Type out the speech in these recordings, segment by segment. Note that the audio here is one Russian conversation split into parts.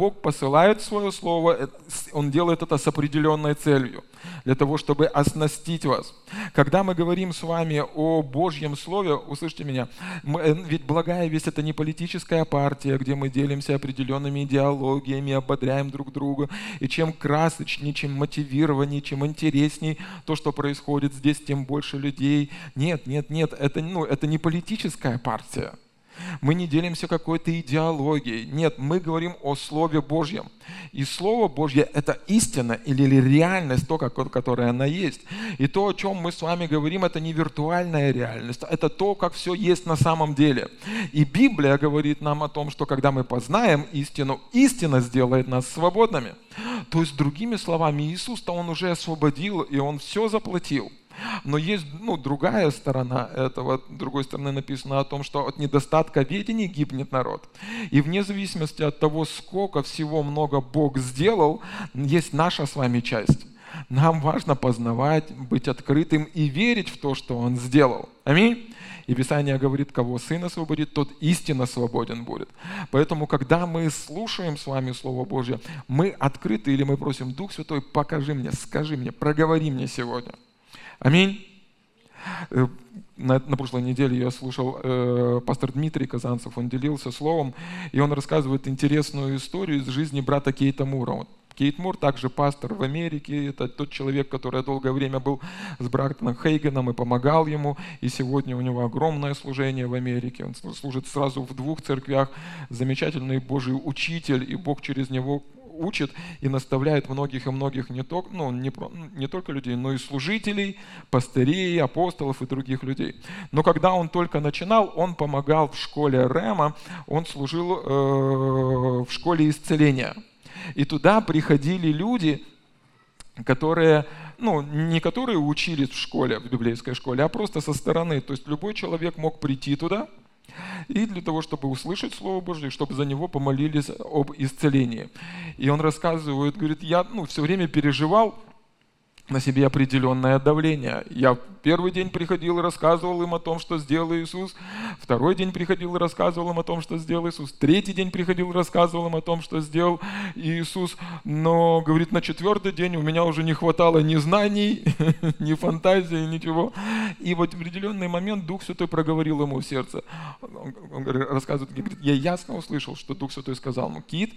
Бог посылает свое слово, э, Он делает это с определенной целью, для того, чтобы оснастить вас. Когда мы говорим с вами о Божьем Слове, услышьте меня, мы, э, ведь благая весть – это не политическая партия, где мы делимся определенными идеологиями, ободряем друг друга, и чем красочнее, чем мотивированнее, чем интересней то, что происходит здесь, тем больше людей. Нет, нет, нет, это, ну, это не политическая партия. Мы не делимся какой-то идеологией. Нет, мы говорим о Слове Божьем. И Слово Божье – это истина или реальность, то, которая она есть. И то, о чем мы с вами говорим, это не виртуальная реальность, это то, как все есть на самом деле. И Библия говорит нам о том, что когда мы познаем истину, истина сделает нас свободными. То есть, другими словами, Иисус-то Он уже освободил, и Он все заплатил. Но есть ну, другая сторона этого. С другой стороны написано о том, что от недостатка ведения гибнет народ. И вне зависимости от того, сколько всего много Бог сделал, есть наша с вами часть. Нам важно познавать, быть открытым и верить в то, что Он сделал. Аминь. И Писание говорит, кого Сын освободит, тот истинно свободен будет. Поэтому, когда мы слушаем с вами Слово Божье, мы открыты или мы просим, Дух Святой, покажи мне, скажи мне, проговори мне сегодня – Аминь. Э, на, на прошлой неделе я слушал э, пастор Дмитрий Казанцев, он делился словом, и он рассказывает интересную историю из жизни брата Кейта Мура. Вот Кейт Мур также пастор в Америке, это тот человек, который долгое время был с братом Хейгеном и помогал ему, и сегодня у него огромное служение в Америке. Он служит сразу в двух церквях, замечательный Божий учитель, и Бог через него учит и наставляет многих и многих не, только, ну, не, не только людей, но и служителей, пастырей, апостолов и других людей. Но когда он только начинал, он помогал в школе Рема, он служил э, в школе исцеления. И туда приходили люди, которые, ну, не которые учились в школе, в библейской школе, а просто со стороны. То есть любой человек мог прийти туда – и для того, чтобы услышать Слово Божье, чтобы за него помолились об исцелении. И он рассказывает, говорит, я ну, все время переживал, на себе определенное давление. Я первый день приходил и рассказывал им о том, что сделал Иисус. Второй день приходил и рассказывал им о том, что сделал Иисус. Третий день приходил и рассказывал им о том, что сделал Иисус. Но, говорит, на четвертый день у меня уже не хватало ни знаний, ни фантазии, ничего. И в определенный момент Дух Святой проговорил ему в сердце. Он рассказывает, говорит, я ясно услышал, что Дух Святой сказал, ну, Кит,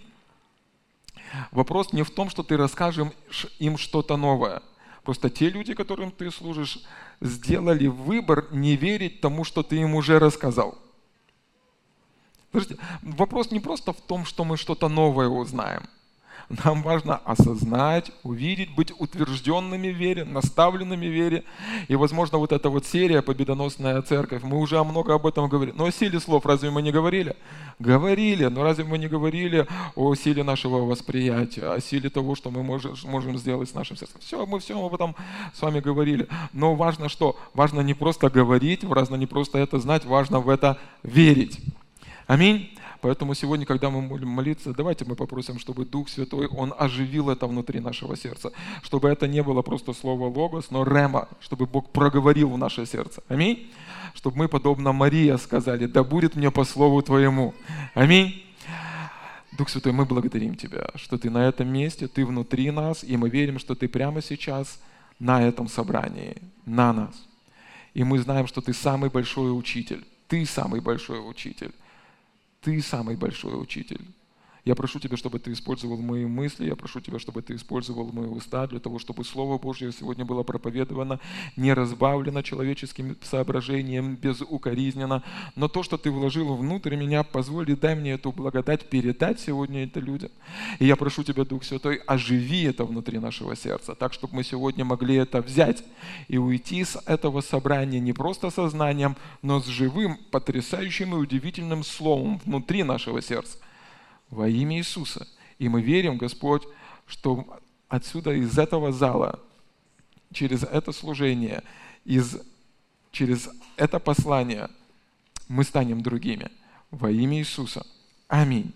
вопрос не в том, что ты расскажем им что-то новое – Просто те люди, которым ты служишь, сделали выбор не верить тому, что ты им уже рассказал. Подождите, вопрос не просто в том, что мы что-то новое узнаем – нам важно осознать, увидеть, быть утвержденными в вере, наставленными в вере. И, возможно, вот эта вот серия «Победоносная церковь», мы уже много об этом говорили. Но о силе слов разве мы не говорили? Говорили, но разве мы не говорили о силе нашего восприятия, о силе того, что мы можем, можем сделать с нашим сердцем? Все, мы все об этом с вами говорили. Но важно что? Важно не просто говорить, важно не просто это знать, важно в это верить. Аминь. Поэтому сегодня, когда мы будем молиться, давайте мы попросим, чтобы Дух Святой, Он оживил это внутри нашего сердца. Чтобы это не было просто слово логос, но рема, чтобы Бог проговорил в наше сердце. Аминь. Чтобы мы, подобно Мария, сказали, да будет мне по слову Твоему. Аминь. Дух Святой, мы благодарим Тебя, что Ты на этом месте, Ты внутри нас, и мы верим, что Ты прямо сейчас на этом собрании, на нас. И мы знаем, что Ты самый большой учитель. Ты самый большой учитель. Ты самый большой учитель. Я прошу Тебя, чтобы Ты использовал мои мысли, я прошу Тебя, чтобы Ты использовал мои уста для того, чтобы Слово Божье сегодня было проповедовано, не разбавлено человеческим соображением, безукоризненно, но то, что Ты вложил внутрь меня, позволь дай мне эту благодать передать сегодня это людям. И я прошу Тебя, Дух Святой, оживи это внутри нашего сердца, так, чтобы мы сегодня могли это взять и уйти с этого собрания не просто сознанием, но с живым, потрясающим и удивительным словом внутри нашего сердца во имя Иисуса. И мы верим, Господь, что отсюда, из этого зала, через это служение, из, через это послание мы станем другими. Во имя Иисуса. Аминь.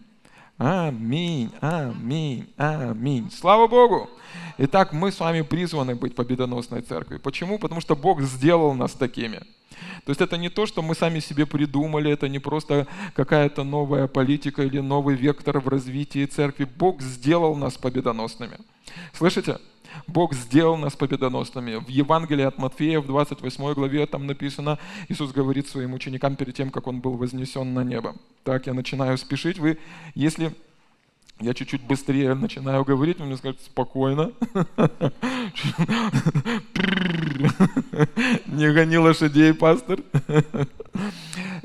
Аминь, аминь, аминь. Слава Богу! Итак, мы с вами призваны быть победоносной церковью. Почему? Потому что Бог сделал нас такими. То есть это не то, что мы сами себе придумали, это не просто какая-то новая политика или новый вектор в развитии церкви. Бог сделал нас победоносными. Слышите? Бог сделал нас победоносными. В Евангелии от Матфея в 28 главе там написано, Иисус говорит своим ученикам перед тем, как Он был вознесен на небо. Так, я начинаю спешить. Вы, если я чуть-чуть быстрее начинаю говорить, вы мне скажете, спокойно. Не гони лошадей, пастор.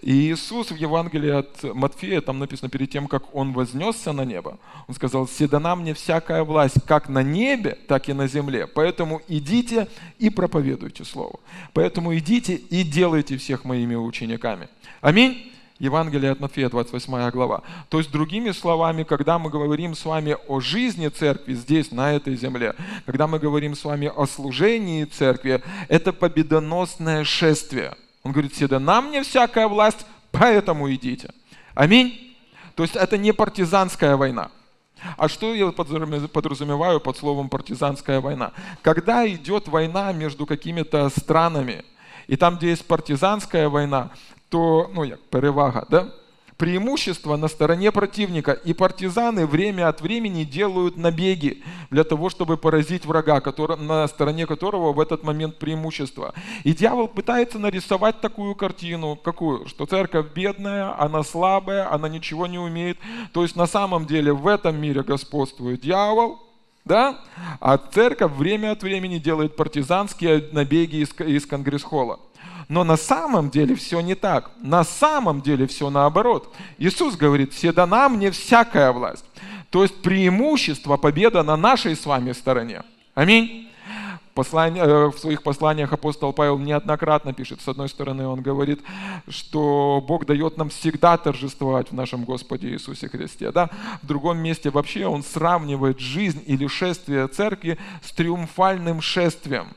И Иисус в Евангелии от Матфея, там написано, перед тем, как Он вознесся на небо, Он сказал, «Седана мне всякая власть, как на небе, так и на земле. Поэтому идите и проповедуйте Слово. Поэтому идите и делайте всех моими учениками». Аминь. Евангелие от Матфея, 28 глава. То есть, другими словами, когда мы говорим с вами о жизни церкви здесь, на этой земле, когда мы говорим с вами о служении церкви, это победоносное шествие. Он говорит, всегда нам не всякая власть, поэтому идите. Аминь. То есть это не партизанская война. А что я подразумеваю под словом партизанская война? Когда идет война между какими-то странами, и там, где есть партизанская война, то ну, як перевага, да? преимущество на стороне противника. И партизаны время от времени делают набеги для того, чтобы поразить врага, который, на стороне которого в этот момент преимущество. И дьявол пытается нарисовать такую картину, какую? Что церковь бедная, она слабая, она ничего не умеет. То есть на самом деле в этом мире господствует дьявол, да? А церковь время от времени делает партизанские набеги из, из конгресс-холла. Но на самом деле все не так. На самом деле все наоборот. Иисус говорит, все дана мне всякая власть. То есть преимущество, победа на нашей с вами стороне. Аминь. Послание, э, в своих посланиях апостол Павел неоднократно пишет, с одной стороны он говорит, что Бог дает нам всегда торжествовать в нашем Господе Иисусе Христе. Да? В другом месте вообще он сравнивает жизнь или шествие церкви с триумфальным шествием.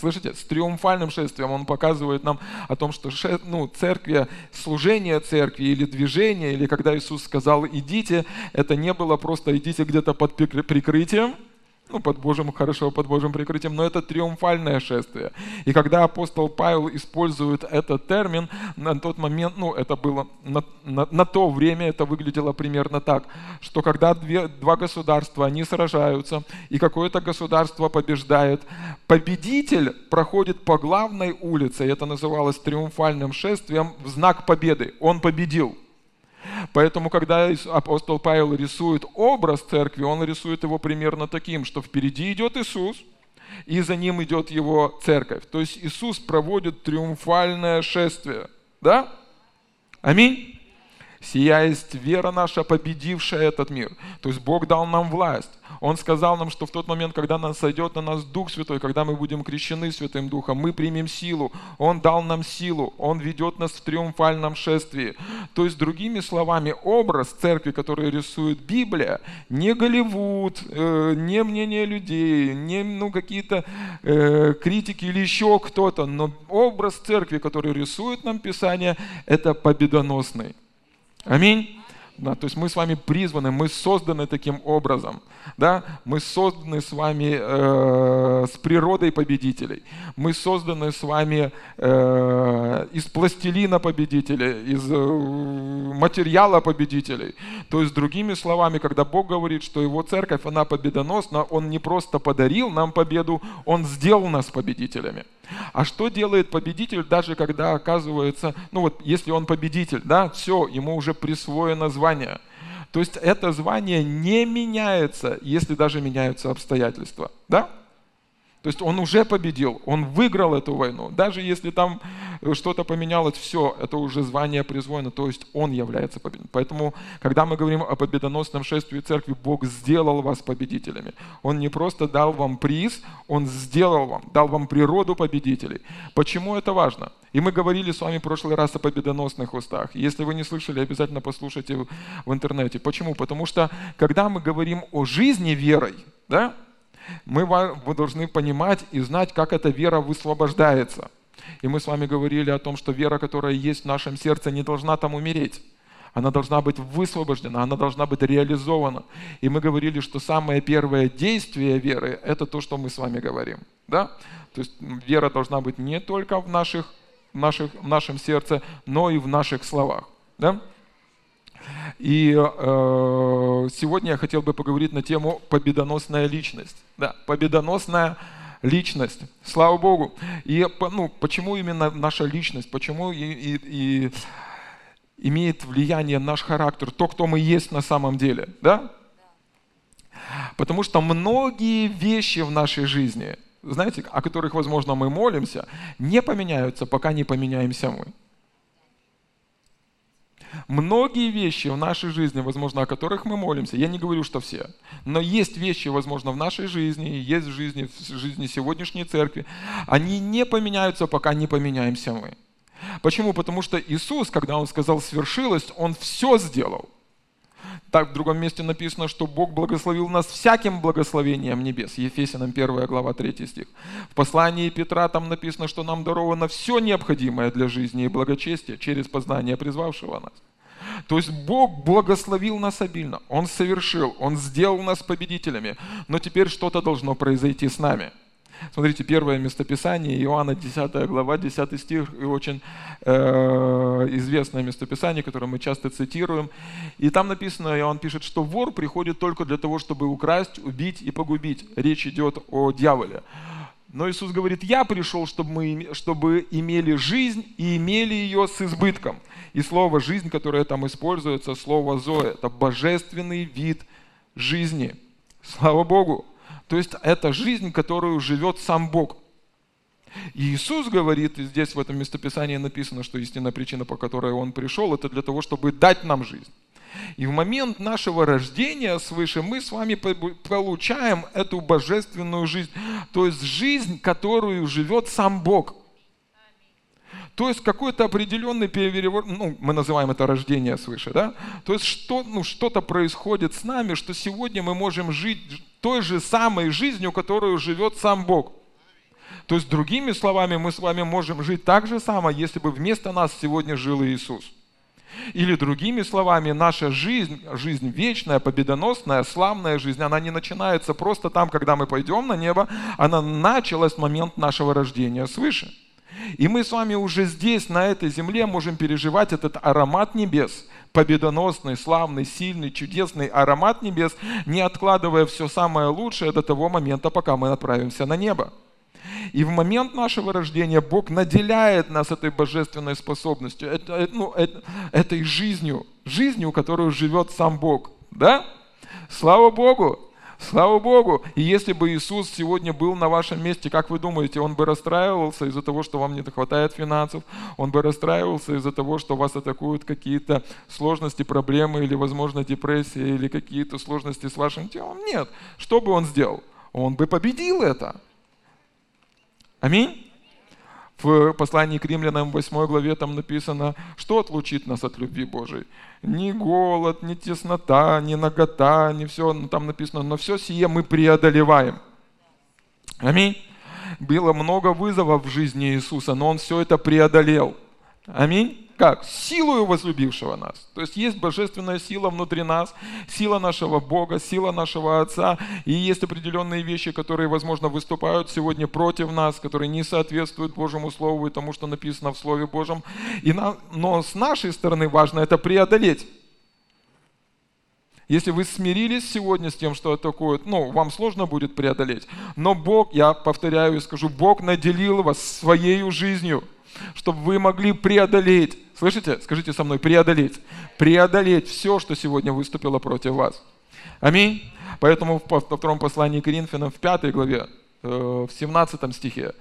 Слышите, с триумфальным шествием он показывает нам о том, что ну, церкви, служение церкви или движение, или когда Иисус сказал «идите», это не было просто «идите где-то под прикрытием», ну, под Божьим, хорошо, под Божьим прикрытием, но это триумфальное шествие. И когда апостол Павел использует этот термин, на тот момент, ну, это было, на, на, на то время это выглядело примерно так, что когда две, два государства, они сражаются, и какое-то государство побеждает, победитель проходит по главной улице, и это называлось триумфальным шествием, в знак победы. Он победил. Поэтому, когда апостол Павел рисует образ церкви, он рисует его примерно таким, что впереди идет Иисус, и за ним идет его церковь. То есть Иисус проводит триумфальное шествие. Да? Аминь. Сия есть вера наша, победившая этот мир. То есть Бог дал нам власть. Он сказал нам, что в тот момент, когда нас сойдет на нас Дух Святой, когда мы будем крещены Святым Духом, мы примем силу. Он дал нам силу. Он ведет нас в триумфальном шествии. То есть, другими словами, образ церкви, который рисует Библия, не Голливуд, э, не мнение людей, не ну, какие-то э, критики или еще кто-то, но образ церкви, который рисует нам Писание, это победоносный. Аминь. Да, то есть мы с вами призваны, мы созданы таким образом. Да? Мы созданы с вами э, с природой победителей. Мы созданы с вами э, из пластилина победителей, из э, материала победителей. То есть, другими словами, когда Бог говорит, что Его церковь, она победоносна, Он не просто подарил нам победу, Он сделал нас победителями. А что делает победитель, даже когда оказывается, ну вот, если он победитель, да, все, ему уже присвоено звание. То есть это звание не меняется, если даже меняются обстоятельства, да? То есть он уже победил, он выиграл эту войну. Даже если там что-то поменялось, все, это уже звание призвано, то есть он является победителем. Поэтому, когда мы говорим о победоносном шествии церкви, Бог сделал вас победителями. Он не просто дал вам приз, Он сделал вам, дал вам природу победителей. Почему это важно? И мы говорили с вами в прошлый раз о победоносных устах. Если вы не слышали, обязательно послушайте в интернете. Почему? Потому что, когда мы говорим о жизни верой, да, мы должны понимать и знать, как эта вера высвобождается. И мы с вами говорили о том, что вера, которая есть в нашем сердце, не должна там умереть. Она должна быть высвобождена, она должна быть реализована. И мы говорили, что самое первое действие веры – это то, что мы с вами говорим. Да? То есть вера должна быть не только в, наших, в, наших, в нашем сердце, но и в наших словах. Да? И э, сегодня я хотел бы поговорить на тему победоносная личность. Да, победоносная личность. Слава Богу. И ну, почему именно наша личность? Почему и, и, и имеет влияние наш характер, то, кто мы есть на самом деле? Да? Потому что многие вещи в нашей жизни, знаете, о которых, возможно, мы молимся, не поменяются, пока не поменяемся мы. Многие вещи в нашей жизни, возможно, о которых мы молимся, я не говорю, что все, но есть вещи, возможно, в нашей жизни, есть в жизни, в жизни сегодняшней церкви, они не поменяются, пока не поменяемся мы. Почему? Потому что Иисус, когда Он сказал «свершилось», Он все сделал – так в другом месте написано, что Бог благословил нас всяким благословением небес. Ефесянам 1 глава 3 стих. В послании Петра там написано, что нам даровано все необходимое для жизни и благочестия через познание призвавшего нас. То есть Бог благословил нас обильно, Он совершил, Он сделал нас победителями, но теперь что-то должно произойти с нами – Смотрите, первое местописание, Иоанна 10 глава, 10 стих, и очень э, известное местописание, которое мы часто цитируем. И там написано, Иоанн пишет, что вор приходит только для того, чтобы украсть, убить и погубить. Речь идет о дьяволе. Но Иисус говорит, я пришел, чтобы мы чтобы имели жизнь и имели ее с избытком. И слово «жизнь», которое там используется, слово «зоэ», это божественный вид жизни. Слава Богу! То есть это жизнь, которую живет сам Бог. И Иисус говорит, и здесь в этом местописании написано, что истинная причина, по которой Он пришел, это для того, чтобы дать нам жизнь. И в момент нашего рождения свыше мы с вами получаем эту божественную жизнь, то есть жизнь, которую живет сам Бог. То есть какой-то определенный переворот, ну, мы называем это рождение свыше, да? То есть что, ну, что-то происходит с нами, что сегодня мы можем жить той же самой жизнью, которую живет сам Бог. То есть, другими словами, мы с вами можем жить так же само, если бы вместо нас сегодня жил Иисус. Или другими словами, наша жизнь, жизнь вечная, победоносная, славная жизнь, она не начинается просто там, когда мы пойдем на небо, она началась в момент нашего рождения свыше. И мы с вами уже здесь, на этой земле, можем переживать этот аромат небес, победоносный, славный, сильный, чудесный аромат небес, не откладывая все самое лучшее до того момента, пока мы отправимся на небо. И в момент нашего рождения Бог наделяет нас этой божественной способностью, это, ну, это, этой жизнью, жизнью, которую живет сам Бог. Да? Слава Богу! Слава Богу! И если бы Иисус сегодня был на вашем месте, как вы думаете, Он бы расстраивался из-за того, что вам не хватает финансов? Он бы расстраивался из-за того, что вас атакуют какие-то сложности, проблемы или, возможно, депрессия или какие-то сложности с вашим телом? Нет. Что бы Он сделал? Он бы победил это. Аминь. В послании к римлянам 8 главе там написано, что отлучит нас от любви Божией. Ни голод, ни теснота, ни нагота, ни все, ну, там написано, но все сие мы преодолеваем. Аминь. Было много вызовов в жизни Иисуса, но Он все это преодолел. Аминь. Как? Силою возлюбившего нас. То есть есть божественная сила внутри нас, сила нашего Бога, сила нашего Отца. И есть определенные вещи, которые, возможно, выступают сегодня против нас, которые не соответствуют Божьему Слову и тому, что написано в Слове Божьем. И на, но с нашей стороны важно это преодолеть. Если вы смирились сегодня с тем, что такое, ну, вам сложно будет преодолеть. Но Бог, я повторяю и скажу, Бог наделил вас своей жизнью – чтобы вы могли преодолеть, слышите, скажите со мной, преодолеть, преодолеть все, что сегодня выступило против вас. Аминь. Поэтому во втором послании к Коринфянам в пятой главе, э, в 17 стихе,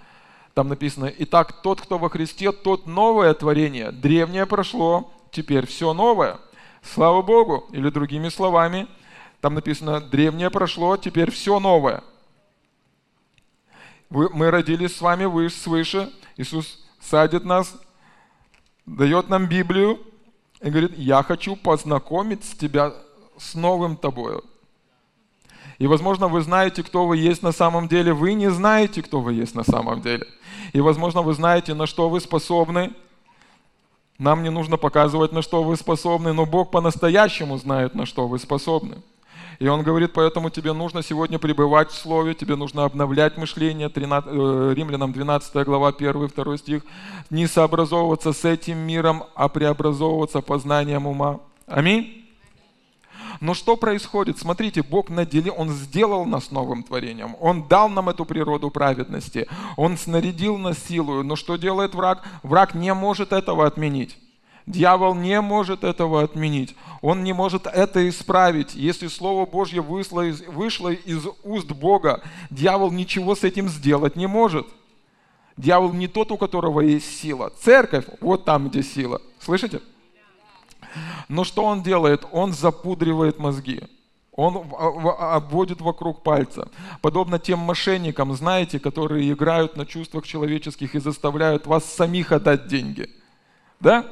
там написано, «Итак, тот, кто во Христе, тот новое творение. Древнее прошло, теперь все новое». Слава Богу! Или другими словами, там написано, древнее прошло, теперь все новое. Мы родились с вами выше, свыше. Иисус садит нас, дает нам Библию и говорит, я хочу познакомить тебя с новым тобою. И, возможно, вы знаете, кто вы есть на самом деле. Вы не знаете, кто вы есть на самом деле. И, возможно, вы знаете, на что вы способны. Нам не нужно показывать, на что вы способны, но Бог по-настоящему знает, на что вы способны. И он говорит, поэтому тебе нужно сегодня пребывать в Слове, тебе нужно обновлять мышление, 13, э, Римлянам 12 глава, 1-2 стих, не сообразовываться с этим миром, а преобразовываться познанием ума. Аминь. Но что происходит? Смотрите, Бог наделил, Он сделал нас новым творением. Он дал нам эту природу праведности. Он снарядил нас силою. Но что делает враг? Враг не может этого отменить. Дьявол не может этого отменить. Он не может это исправить. Если Слово Божье вышло из, вышло из уст Бога, дьявол ничего с этим сделать не может. Дьявол не тот, у которого есть сила. Церковь, вот там, где сила. Слышите? Но что он делает? Он запудривает мозги. Он обводит вокруг пальца. Подобно тем мошенникам, знаете, которые играют на чувствах человеческих и заставляют вас самих отдать деньги. Да?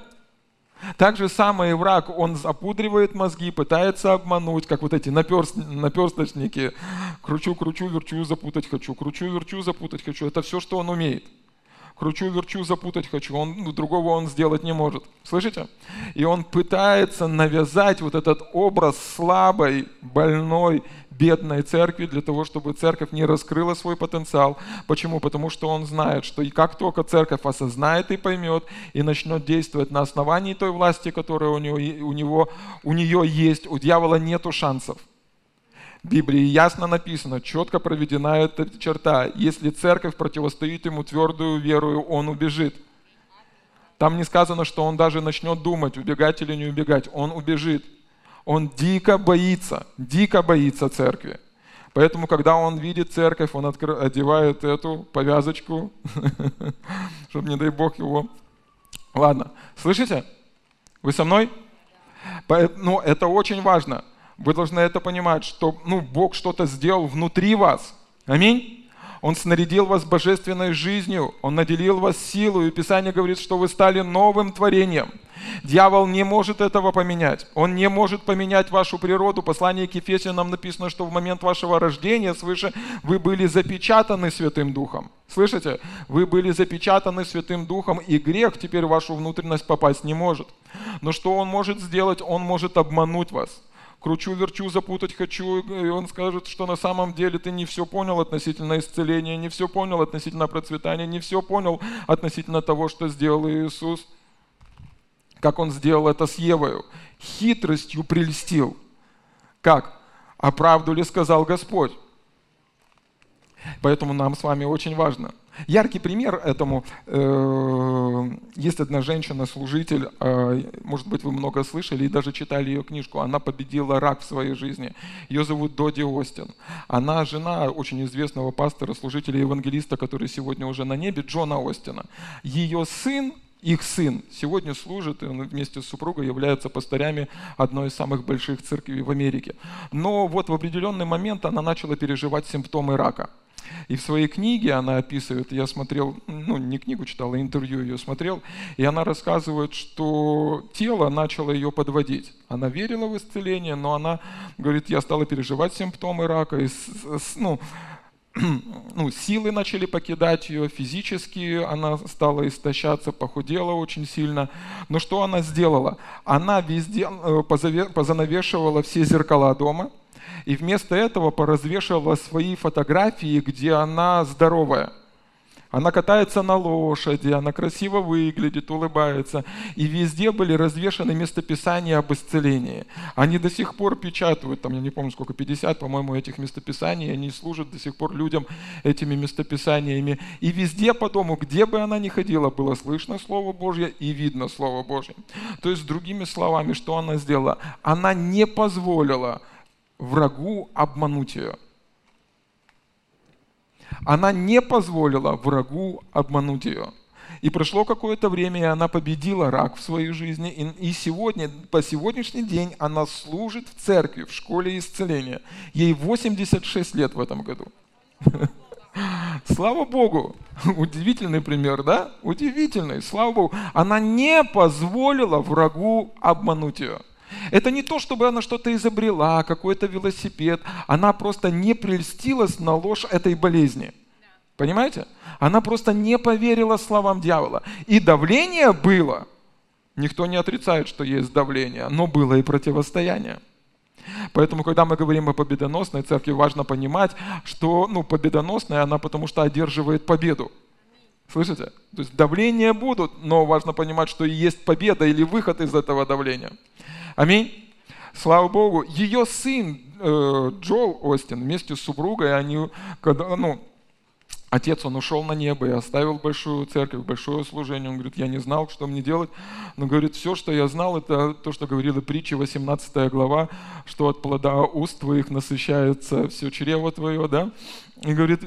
Так же самое и враг, он запудривает мозги, пытается обмануть, как вот эти наперст, наперсточники. Кручу, кручу, верчу, запутать хочу. Кручу, верчу, запутать хочу. Это все, что он умеет кручу, верчу, запутать хочу. Он, ну, другого он сделать не может. Слышите? И он пытается навязать вот этот образ слабой, больной, бедной церкви для того, чтобы церковь не раскрыла свой потенциал. Почему? Потому что он знает, что и как только церковь осознает и поймет, и начнет действовать на основании той власти, которая у, него, у, него, у нее есть, у дьявола нету шансов. Библии ясно написано, четко проведена эта черта. Если церковь противостоит ему твердую верою, он убежит. Там не сказано, что он даже начнет думать, убегать или не убегать. Он убежит. Он дико боится, дико боится церкви. Поэтому, когда он видит церковь, он откр... одевает эту повязочку, чтобы, не дай Бог, его... Ладно, слышите? Вы со мной? Ну, это очень важно. Вы должны это понимать, что ну, Бог что-то сделал внутри вас. Аминь. Он снарядил вас божественной жизнью, Он наделил вас силой, и Писание говорит, что вы стали новым творением. Дьявол не может этого поменять. Он не может поменять вашу природу. Послание к Ефесянам написано, что в момент вашего рождения свыше вы были запечатаны Святым Духом. Слышите? Вы были запечатаны Святым Духом, и грех теперь в вашу внутренность попасть не может. Но что он может сделать? Он может обмануть вас кручу-верчу, запутать хочу, и он скажет, что на самом деле ты не все понял относительно исцеления, не все понял относительно процветания, не все понял относительно того, что сделал Иисус, как он сделал это с Евою. Хитростью прельстил. Как? А правду ли сказал Господь? Поэтому нам с вами очень важно – Яркий пример этому. Э, есть одна женщина-служитель, э, может быть, вы много слышали и даже читали ее книжку. Она победила рак в своей жизни. Ее зовут Доди Остин. Она жена очень известного пастора, служителя, евангелиста, который сегодня уже на небе, Джона Остина. Ее сын их сын сегодня служит, и он вместе с супругой является пастырями одной из самых больших церквей в Америке. Но вот в определенный момент она начала переживать симптомы рака – и в своей книге она описывает, я смотрел, ну не книгу читал, а интервью ее смотрел, и она рассказывает, что тело начало ее подводить. Она верила в исцеление, но она говорит, я стала переживать симптомы рака, и, ну, ну, силы начали покидать ее, физически она стала истощаться, похудела очень сильно. Но что она сделала? Она везде э, позанавешивала все зеркала дома – и вместо этого поразвешивала свои фотографии, где она здоровая. Она катается на лошади, она красиво выглядит, улыбается. И везде были развешаны местописания об исцелении. Они до сих пор печатают, там я не помню сколько, 50, по-моему, этих местописаний, они служат до сих пор людям этими местописаниями. И везде по дому, где бы она ни ходила, было слышно Слово Божье и видно Слово Божье. То есть, другими словами, что она сделала? Она не позволила врагу обмануть ее. Она не позволила врагу обмануть ее. И прошло какое-то время, и она победила рак в своей жизни. И сегодня, по сегодняшний день она служит в церкви, в школе исцеления. Ей 86 лет в этом году. Слава Богу! Удивительный пример, да? Удивительный, слава Богу. Она не позволила врагу обмануть ее. Это не то, чтобы она что-то изобрела, какой-то велосипед. Она просто не прельстилась на ложь этой болезни. Понимаете? Она просто не поверила словам дьявола. И давление было. Никто не отрицает, что есть давление, но было и противостояние. Поэтому, когда мы говорим о победоносной церкви, важно понимать, что ну, победоносная она потому что одерживает победу. Слышите? То есть давления будут, но важно понимать, что и есть победа или выход из этого давления. Аминь. Слава Богу. Ее сын э, Джоэл Остин вместе с супругой, они, когда, ну, Отец, он ушел на небо и оставил большую церковь, большое служение. Он говорит, я не знал, что мне делать. Но говорит, все, что я знал, это то, что говорила притча, 18 глава, что от плода уст твоих насыщается все чрево твое, да? И говорит,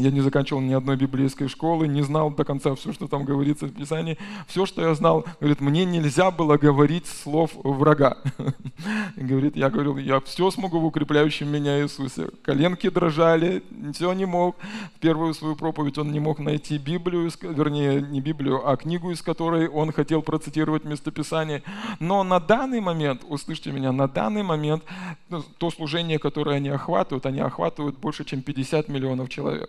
я не заканчивал ни одной библейской школы, не знал до конца все, что там говорится в Писании. Все, что я знал, говорит, мне нельзя было говорить слов врага. Говорит, я говорил, я все смогу в укрепляющем меня Иисусе. Коленки дрожали, все не мог. Первую свою проповедь он не мог найти Библию, вернее, не Библию, а книгу, из которой он хотел процитировать местописание. Но на данный момент, услышьте меня, на данный момент ну, то служение, которое они охватывают, они охватывают больше, чем 50 миллионов человек.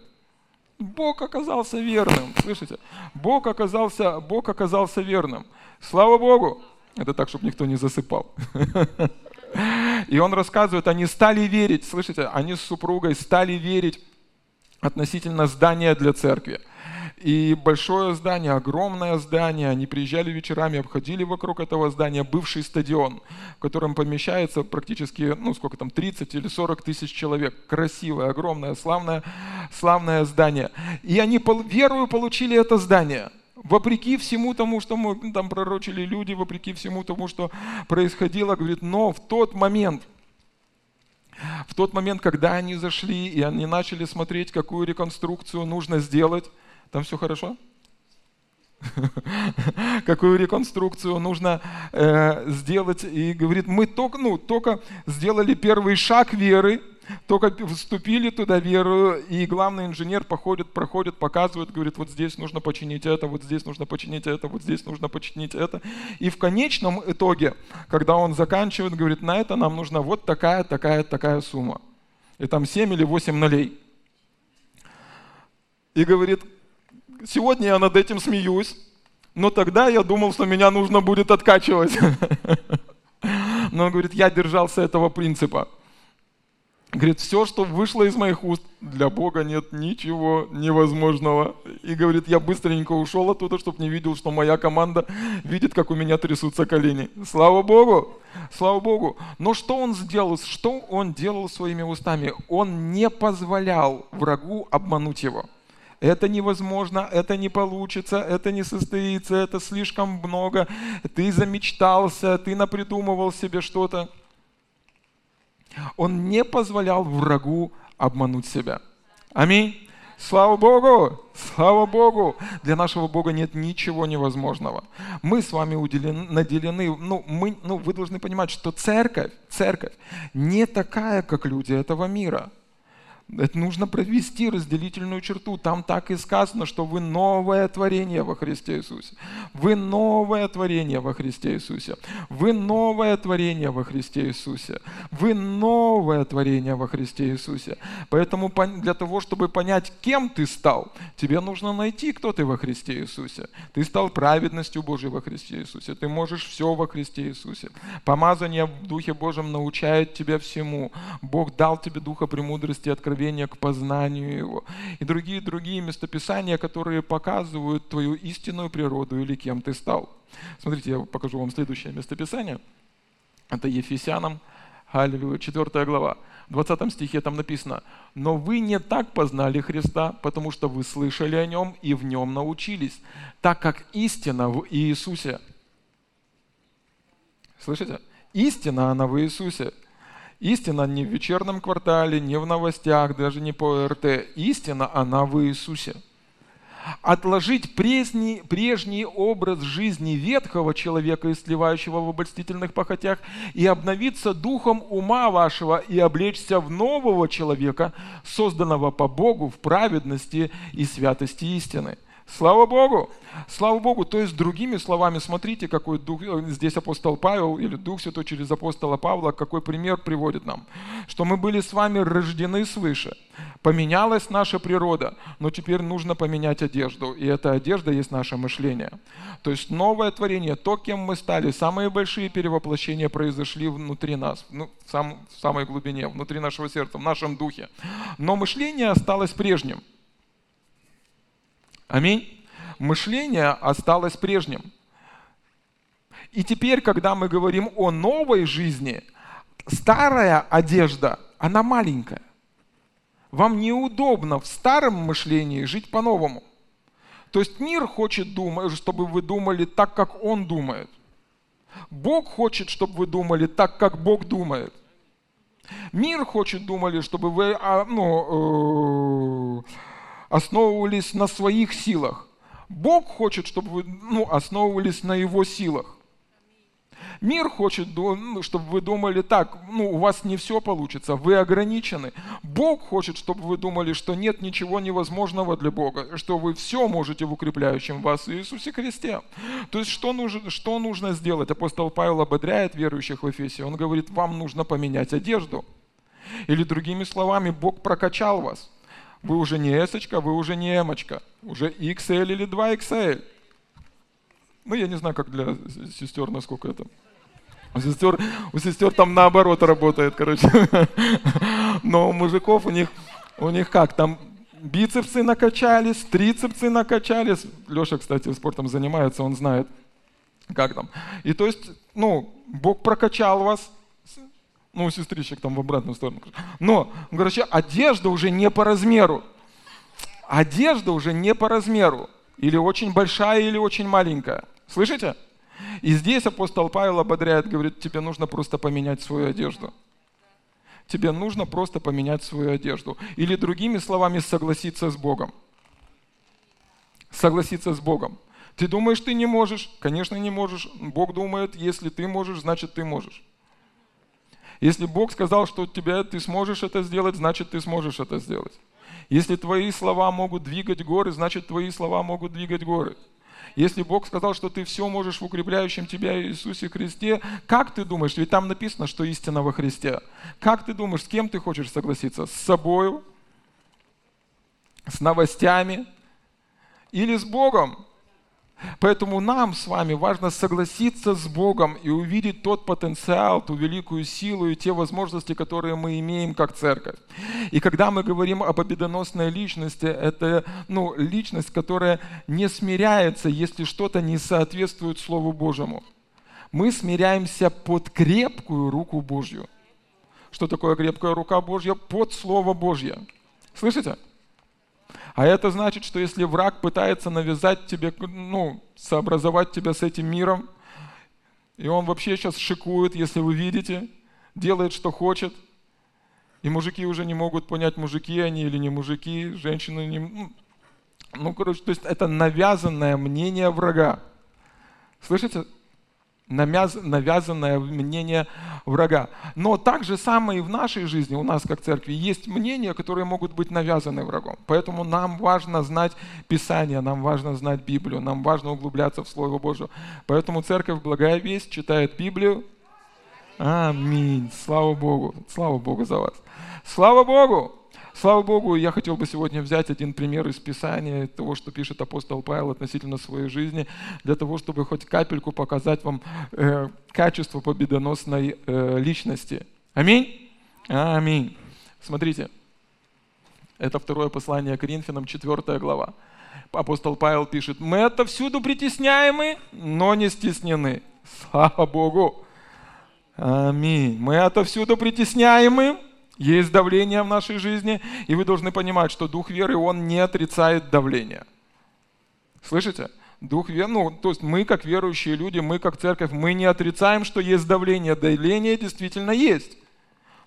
Бог оказался верным. Слышите? Бог оказался, Бог оказался верным. Слава Богу! Это так, чтобы никто не засыпал. И он рассказывает, они стали верить, слышите, они с супругой стали верить относительно здания для церкви. И большое здание, огромное здание, они приезжали вечерами, обходили вокруг этого здания бывший стадион, в котором помещается практически, ну сколько там, 30 или 40 тысяч человек. Красивое, огромное, славное, славное здание. И они верою получили это здание – вопреки всему тому, что мы там пророчили люди, вопреки всему тому, что происходило, говорит, но в тот момент, в тот момент, когда они зашли и они начали смотреть, какую реконструкцию нужно сделать, там все хорошо? Какую реконструкцию нужно э, сделать? И говорит, мы только, ну, только сделали первый шаг веры, только вступили туда веру, и главный инженер походит, проходит, показывает, говорит, вот здесь нужно починить это, вот здесь нужно починить это, вот здесь нужно починить это. И в конечном итоге, когда он заканчивает, говорит, на это нам нужна вот такая, такая, такая сумма. И там 7 или 8 нулей. И говорит, сегодня я над этим смеюсь, но тогда я думал, что меня нужно будет откачивать. Но он говорит, я держался этого принципа. Говорит, все, что вышло из моих уст, для Бога нет ничего невозможного. И говорит, я быстренько ушел оттуда, чтобы не видел, что моя команда видит, как у меня трясутся колени. Слава Богу! Слава Богу! Но что он сделал? Что он делал своими устами? Он не позволял врагу обмануть его это невозможно, это не получится, это не состоится, это слишком много, ты замечтался, ты напридумывал себе что-то. Он не позволял врагу обмануть себя. Аминь. Слава Богу! Слава Богу! Для нашего Бога нет ничего невозможного. Мы с вами уделены, наделены, ну, мы, ну, вы должны понимать, что церковь, церковь не такая, как люди этого мира – это нужно провести разделительную черту. Там так и сказано, что вы новое творение во Христе Иисусе. Вы новое творение во Христе Иисусе. Вы новое творение во Христе Иисусе. Вы новое творение во Христе Иисусе. Поэтому для того, чтобы понять, кем ты стал, тебе нужно найти, кто ты во Христе Иисусе. Ты стал праведностью Божьей во Христе Иисусе. Ты можешь все во Христе Иисусе. Помазание в Духе Божьем научает тебя всему. Бог дал тебе Духа премудрости и откровения откровения к познанию Его. И другие-другие местописания, которые показывают твою истинную природу или кем ты стал. Смотрите, я покажу вам следующее местописание. Это Ефесянам, Аллилуйя, 4 глава. В 20 стихе там написано, «Но вы не так познали Христа, потому что вы слышали о Нем и в Нем научились, так как истина в Иисусе». Слышите? Истина, она в Иисусе. Истина не в вечернем квартале, не в новостях, даже не по РТ. Истина, она в Иисусе. Отложить прежний, прежний образ жизни ветхого человека, истлевающего в обольстительных похотях, и обновиться духом ума вашего, и облечься в нового человека, созданного по Богу в праведности и святости истины. Слава Богу! Слава Богу! То есть, другими словами, смотрите, какой дух, э, здесь апостол Павел или Дух Святой через апостола Павла, какой пример приводит нам. Что мы были с вами рождены свыше. Поменялась наша природа, но теперь нужно поменять одежду. И эта одежда есть наше мышление. То есть новое творение, то, кем мы стали, самые большие перевоплощения произошли внутри нас, ну, в, сам, в самой глубине, внутри нашего сердца, в нашем духе. Но мышление осталось прежним. Аминь. Мышление осталось прежним. И теперь, когда мы говорим о новой жизни, старая одежда, она маленькая. Вам неудобно в старом мышлении жить по-новому. То есть мир хочет, думать, чтобы вы думали так, как он думает. Бог хочет, чтобы вы думали так, как Бог думает. Мир хочет, думали, чтобы вы а, ну, э, основывались на своих силах. Бог хочет, чтобы вы ну, основывались на Его силах. Мир хочет, ну, чтобы вы думали так, ну, у вас не все получится, вы ограничены. Бог хочет, чтобы вы думали, что нет ничего невозможного для Бога, что вы все можете в укрепляющем вас Иисусе Христе. То есть, что нужно, что нужно сделать? Апостол Павел ободряет верующих в Эфесе. Он говорит, вам нужно поменять одежду. Или другими словами, Бог прокачал вас. Вы уже не эсочка, вы уже не эмочка. Уже XL или 2XL. Ну, я не знаю, как для сестер, насколько это. У сестер, у сестер там наоборот работает, короче. Но у мужиков у них, у них как, там бицепсы накачались, трицепсы накачались. Леша, кстати, спортом занимается, он знает, как там. И то есть, ну, Бог прокачал вас, ну, у сестричек там в обратную сторону. Но, короче, одежда уже не по размеру. Одежда уже не по размеру. Или очень большая, или очень маленькая. Слышите? И здесь апостол Павел ободряет, говорит, тебе нужно просто поменять свою одежду. Тебе нужно просто поменять свою одежду. Или другими словами, согласиться с Богом. Согласиться с Богом. Ты думаешь, ты не можешь? Конечно, не можешь. Бог думает, если ты можешь, значит, ты можешь. Если Бог сказал, что тебя ты сможешь это сделать, значит ты сможешь это сделать. Если твои слова могут двигать горы, значит твои слова могут двигать горы. Если Бог сказал, что ты все можешь в укрепляющем тебя Иисусе Христе, как ты думаешь, ведь там написано, что истина во Христе. Как ты думаешь, с кем ты хочешь согласиться? С собой? С новостями? Или с Богом? Поэтому нам с вами важно согласиться с Богом и увидеть тот потенциал, ту великую силу и те возможности, которые мы имеем как церковь. И когда мы говорим о победоносной личности, это ну, личность, которая не смиряется, если что-то не соответствует Слову Божьему. Мы смиряемся под крепкую руку Божью. Что такое крепкая рука Божья? Под Слово Божье. Слышите? А это значит, что если враг пытается навязать тебе, ну, сообразовать тебя с этим миром, и он вообще сейчас шикует, если вы видите, делает, что хочет, и мужики уже не могут понять, мужики они или не мужики, женщины не... Ну, ну короче, то есть это навязанное мнение врага. Слышите? Навязанное мнение врага. Но так же самое и в нашей жизни, у нас как церкви, есть мнения, которые могут быть навязаны врагом. Поэтому нам важно знать Писание, нам важно знать Библию, нам важно углубляться в Слово Божье. Поэтому церковь «Благая весть» читает Библию. Аминь. Слава Богу. Слава Богу за вас. Слава Богу! Слава Богу, я хотел бы сегодня взять один пример из Писания, того, что пишет апостол Павел относительно своей жизни, для того, чтобы хоть капельку показать вам э, качество победоносной э, личности. Аминь? Аминь. Смотрите, это второе послание Коринфянам, 4 глава. Апостол Павел пишет, мы это всюду притесняемы, но не стеснены. Слава Богу. Аминь. Мы это всюду притесняемы, есть давление в нашей жизни, и вы должны понимать, что дух веры, он не отрицает давление. Слышите? Дух веры, ну, то есть мы, как верующие люди, мы, как церковь, мы не отрицаем, что есть давление. Давление действительно есть,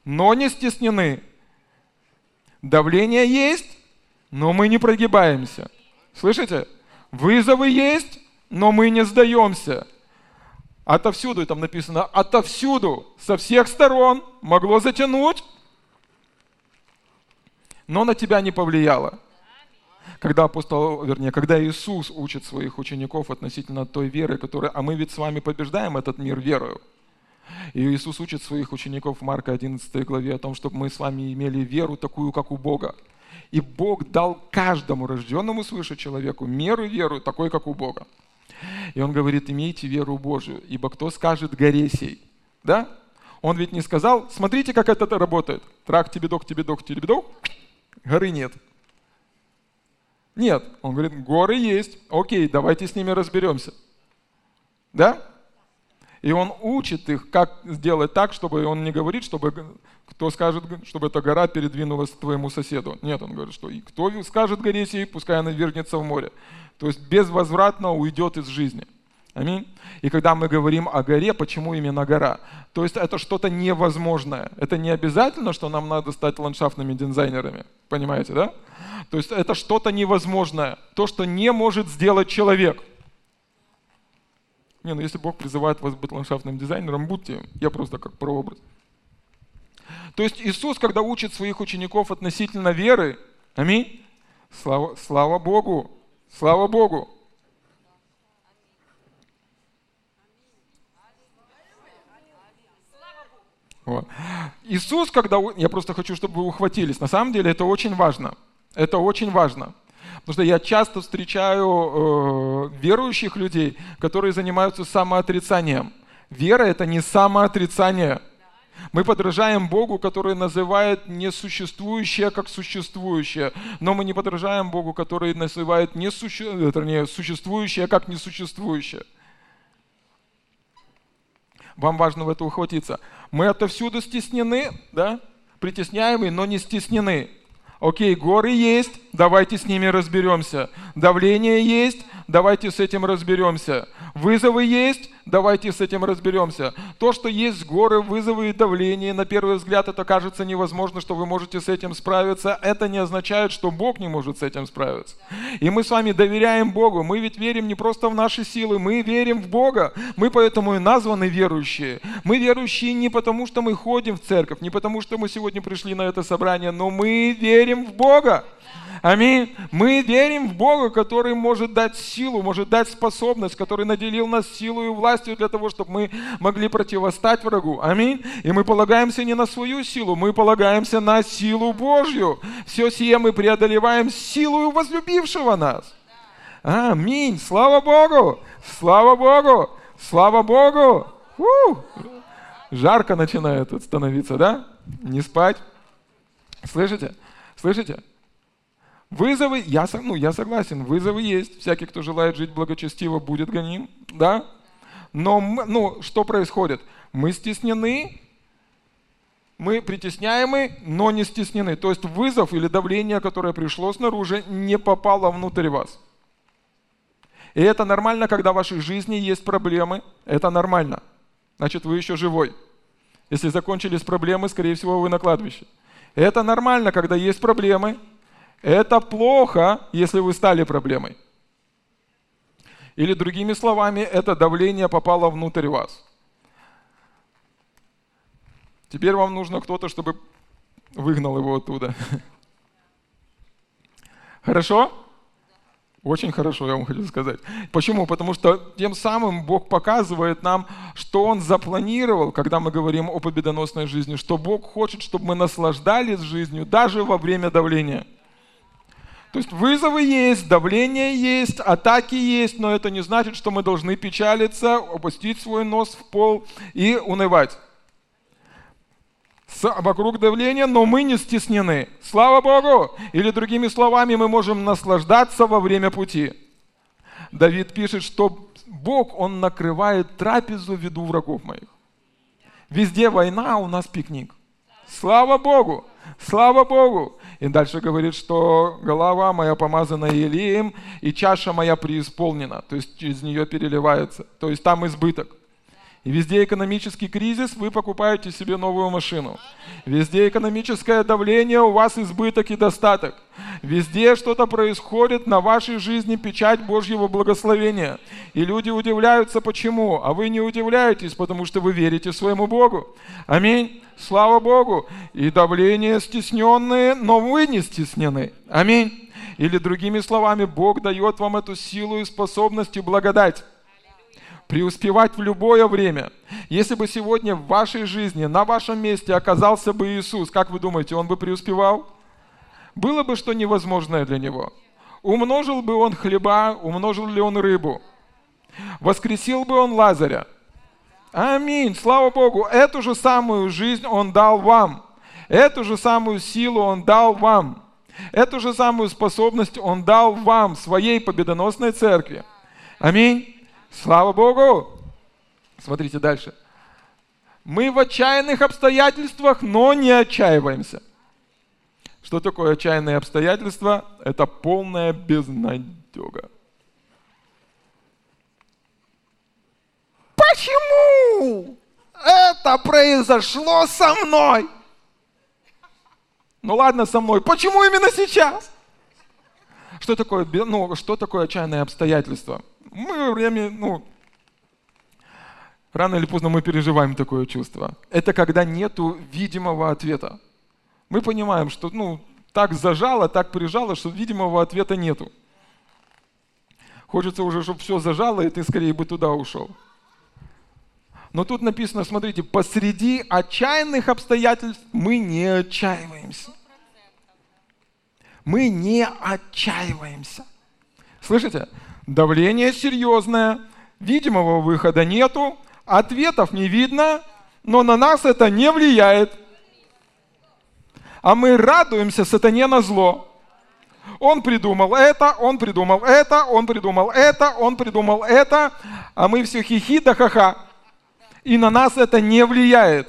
но не стеснены. Давление есть, но мы не прогибаемся. Слышите? Вызовы есть, но мы не сдаемся. Отовсюду, там написано, отовсюду, со всех сторон могло затянуть, но на тебя не повлияло. когда апостол, вернее, когда Иисус учит своих учеников относительно той веры, которая, а мы ведь с вами побеждаем этот мир верою. И Иисус учит своих учеников в Марка 11 главе о том, чтобы мы с вами имели веру такую, как у Бога. И Бог дал каждому рожденному свыше человеку меру веру, такой, как у Бога. И он говорит, имейте веру Божию, ибо кто скажет горе сей, да? Он ведь не сказал, смотрите, как это работает. Трак, тебе док, тебе док, тебе док, горы нет. Нет, он говорит, горы есть, окей, давайте с ними разберемся. Да? И он учит их, как сделать так, чтобы он не говорит, чтобы кто скажет, чтобы эта гора передвинулась к твоему соседу. Нет, он говорит, что и кто скажет горе сей, пускай она вернется в море. То есть безвозвратно уйдет из жизни. Аминь. И когда мы говорим о горе, почему именно гора? То есть это что-то невозможное. Это не обязательно, что нам надо стать ландшафтными дизайнерами. Понимаете, да? То есть это что-то невозможное. То, что не может сделать человек. Не, ну если Бог призывает вас быть ландшафтным дизайнером, будьте. Я просто как прообраз. То есть Иисус, когда учит своих учеников относительно веры, аминь, слава, слава Богу, слава Богу, Вот. Иисус, когда... Я просто хочу, чтобы вы ухватились. На самом деле это очень важно. Это очень важно. Потому что я часто встречаю э, верующих людей, которые занимаются самоотрицанием. Вера – это не самоотрицание. Мы подражаем Богу, который называет несуществующее как существующее. Но мы не подражаем Богу, который называет несуще... вернее, существующее как несуществующее. Вам важно в это ухватиться. Мы отовсюду стеснены, да? Притесняемые, но не стеснены. Окей, горы есть, давайте с ними разберемся. Давление есть, давайте с этим разберемся. Вызовы есть, давайте с этим разберемся. То, что есть горы, вызовы и давление, на первый взгляд это кажется невозможно, что вы можете с этим справиться. Это не означает, что Бог не может с этим справиться. И мы с вами доверяем Богу. Мы ведь верим не просто в наши силы, мы верим в Бога. Мы поэтому и названы верующие. Мы верующие не потому, что мы ходим в церковь, не потому, что мы сегодня пришли на это собрание, но мы верим в Бога. Аминь. Мы верим в Бога, который может дать силу, может дать способность, который наделил нас силой и властью для того, чтобы мы могли противостать врагу. Аминь. И мы полагаемся не на свою силу, мы полагаемся на силу Божью. Все сие мы преодолеваем силою возлюбившего нас. Аминь. Слава Богу! Слава Богу! Слава Богу! У! Жарко начинает становиться, да? Не спать. Слышите? Слышите? Вызовы, я, ну, я согласен, вызовы есть. Всякий, кто желает жить благочестиво, будет гоним, да? Но, мы, ну, что происходит? Мы стеснены, мы притесняемы, но не стеснены. То есть вызов или давление, которое пришло снаружи, не попало внутрь вас. И это нормально, когда в вашей жизни есть проблемы. Это нормально. Значит, вы еще живой. Если закончились проблемы, скорее всего, вы на кладбище. Это нормально, когда есть проблемы, это плохо, если вы стали проблемой. Или другими словами, это давление попало внутрь вас. Теперь вам нужно кто-то, чтобы выгнал его оттуда. Хорошо? Очень хорошо, я вам хочу сказать. Почему? Потому что тем самым Бог показывает нам, что Он запланировал, когда мы говорим о победоносной жизни, что Бог хочет, чтобы мы наслаждались жизнью даже во время давления. То есть вызовы есть, давление есть, атаки есть, но это не значит, что мы должны печалиться, опустить свой нос в пол и унывать. С, вокруг давления, но мы не стеснены. Слава Богу! Или другими словами, мы можем наслаждаться во время пути. Давид пишет, что Бог, Он накрывает трапезу в виду врагов моих. Везде война, у нас пикник. Слава Богу! Слава Богу! И дальше говорит, что голова моя помазана елеем, и чаша моя преисполнена, то есть через нее переливается. То есть там избыток. И везде экономический кризис, вы покупаете себе новую машину. Везде экономическое давление, у вас избыток и достаток. Везде что-то происходит, на вашей жизни печать Божьего благословения. И люди удивляются, почему. А вы не удивляетесь, потому что вы верите своему Богу. Аминь. Слава Богу. И давление стесненные, но вы не стеснены. Аминь. Или другими словами, Бог дает вам эту силу и способность и благодать преуспевать в любое время. Если бы сегодня в вашей жизни, на вашем месте оказался бы Иисус, как вы думаете, Он бы преуспевал? Было бы что невозможное для Него. Умножил бы Он хлеба, умножил ли Он рыбу? Воскресил бы Он Лазаря? Аминь, слава Богу. Эту же самую жизнь Он дал вам. Эту же самую силу Он дал вам. Эту же самую способность Он дал вам, своей победоносной церкви. Аминь. Слава Богу! Смотрите дальше. Мы в отчаянных обстоятельствах, но не отчаиваемся. Что такое отчаянные обстоятельства? Это полная безнадега. Почему это произошло со мной? Ну ладно, со мной. Почему именно сейчас? Что такое, ну, что такое отчаянные обстоятельства? Мы время, ну, рано или поздно мы переживаем такое чувство. Это когда нету видимого ответа. Мы понимаем, что, ну, так зажало, так прижало, что видимого ответа нету. Хочется уже, чтобы все зажало, и ты скорее бы туда ушел. Но тут написано, смотрите, посреди отчаянных обстоятельств мы не отчаиваемся. Мы не отчаиваемся. Слышите? Давление серьезное, видимого выхода нету, ответов не видно, но на нас это не влияет. А мы радуемся сатане на зло. Он придумал это, он придумал это, он придумал это, он придумал это, а мы все хихи да ха-ха. И на нас это не влияет.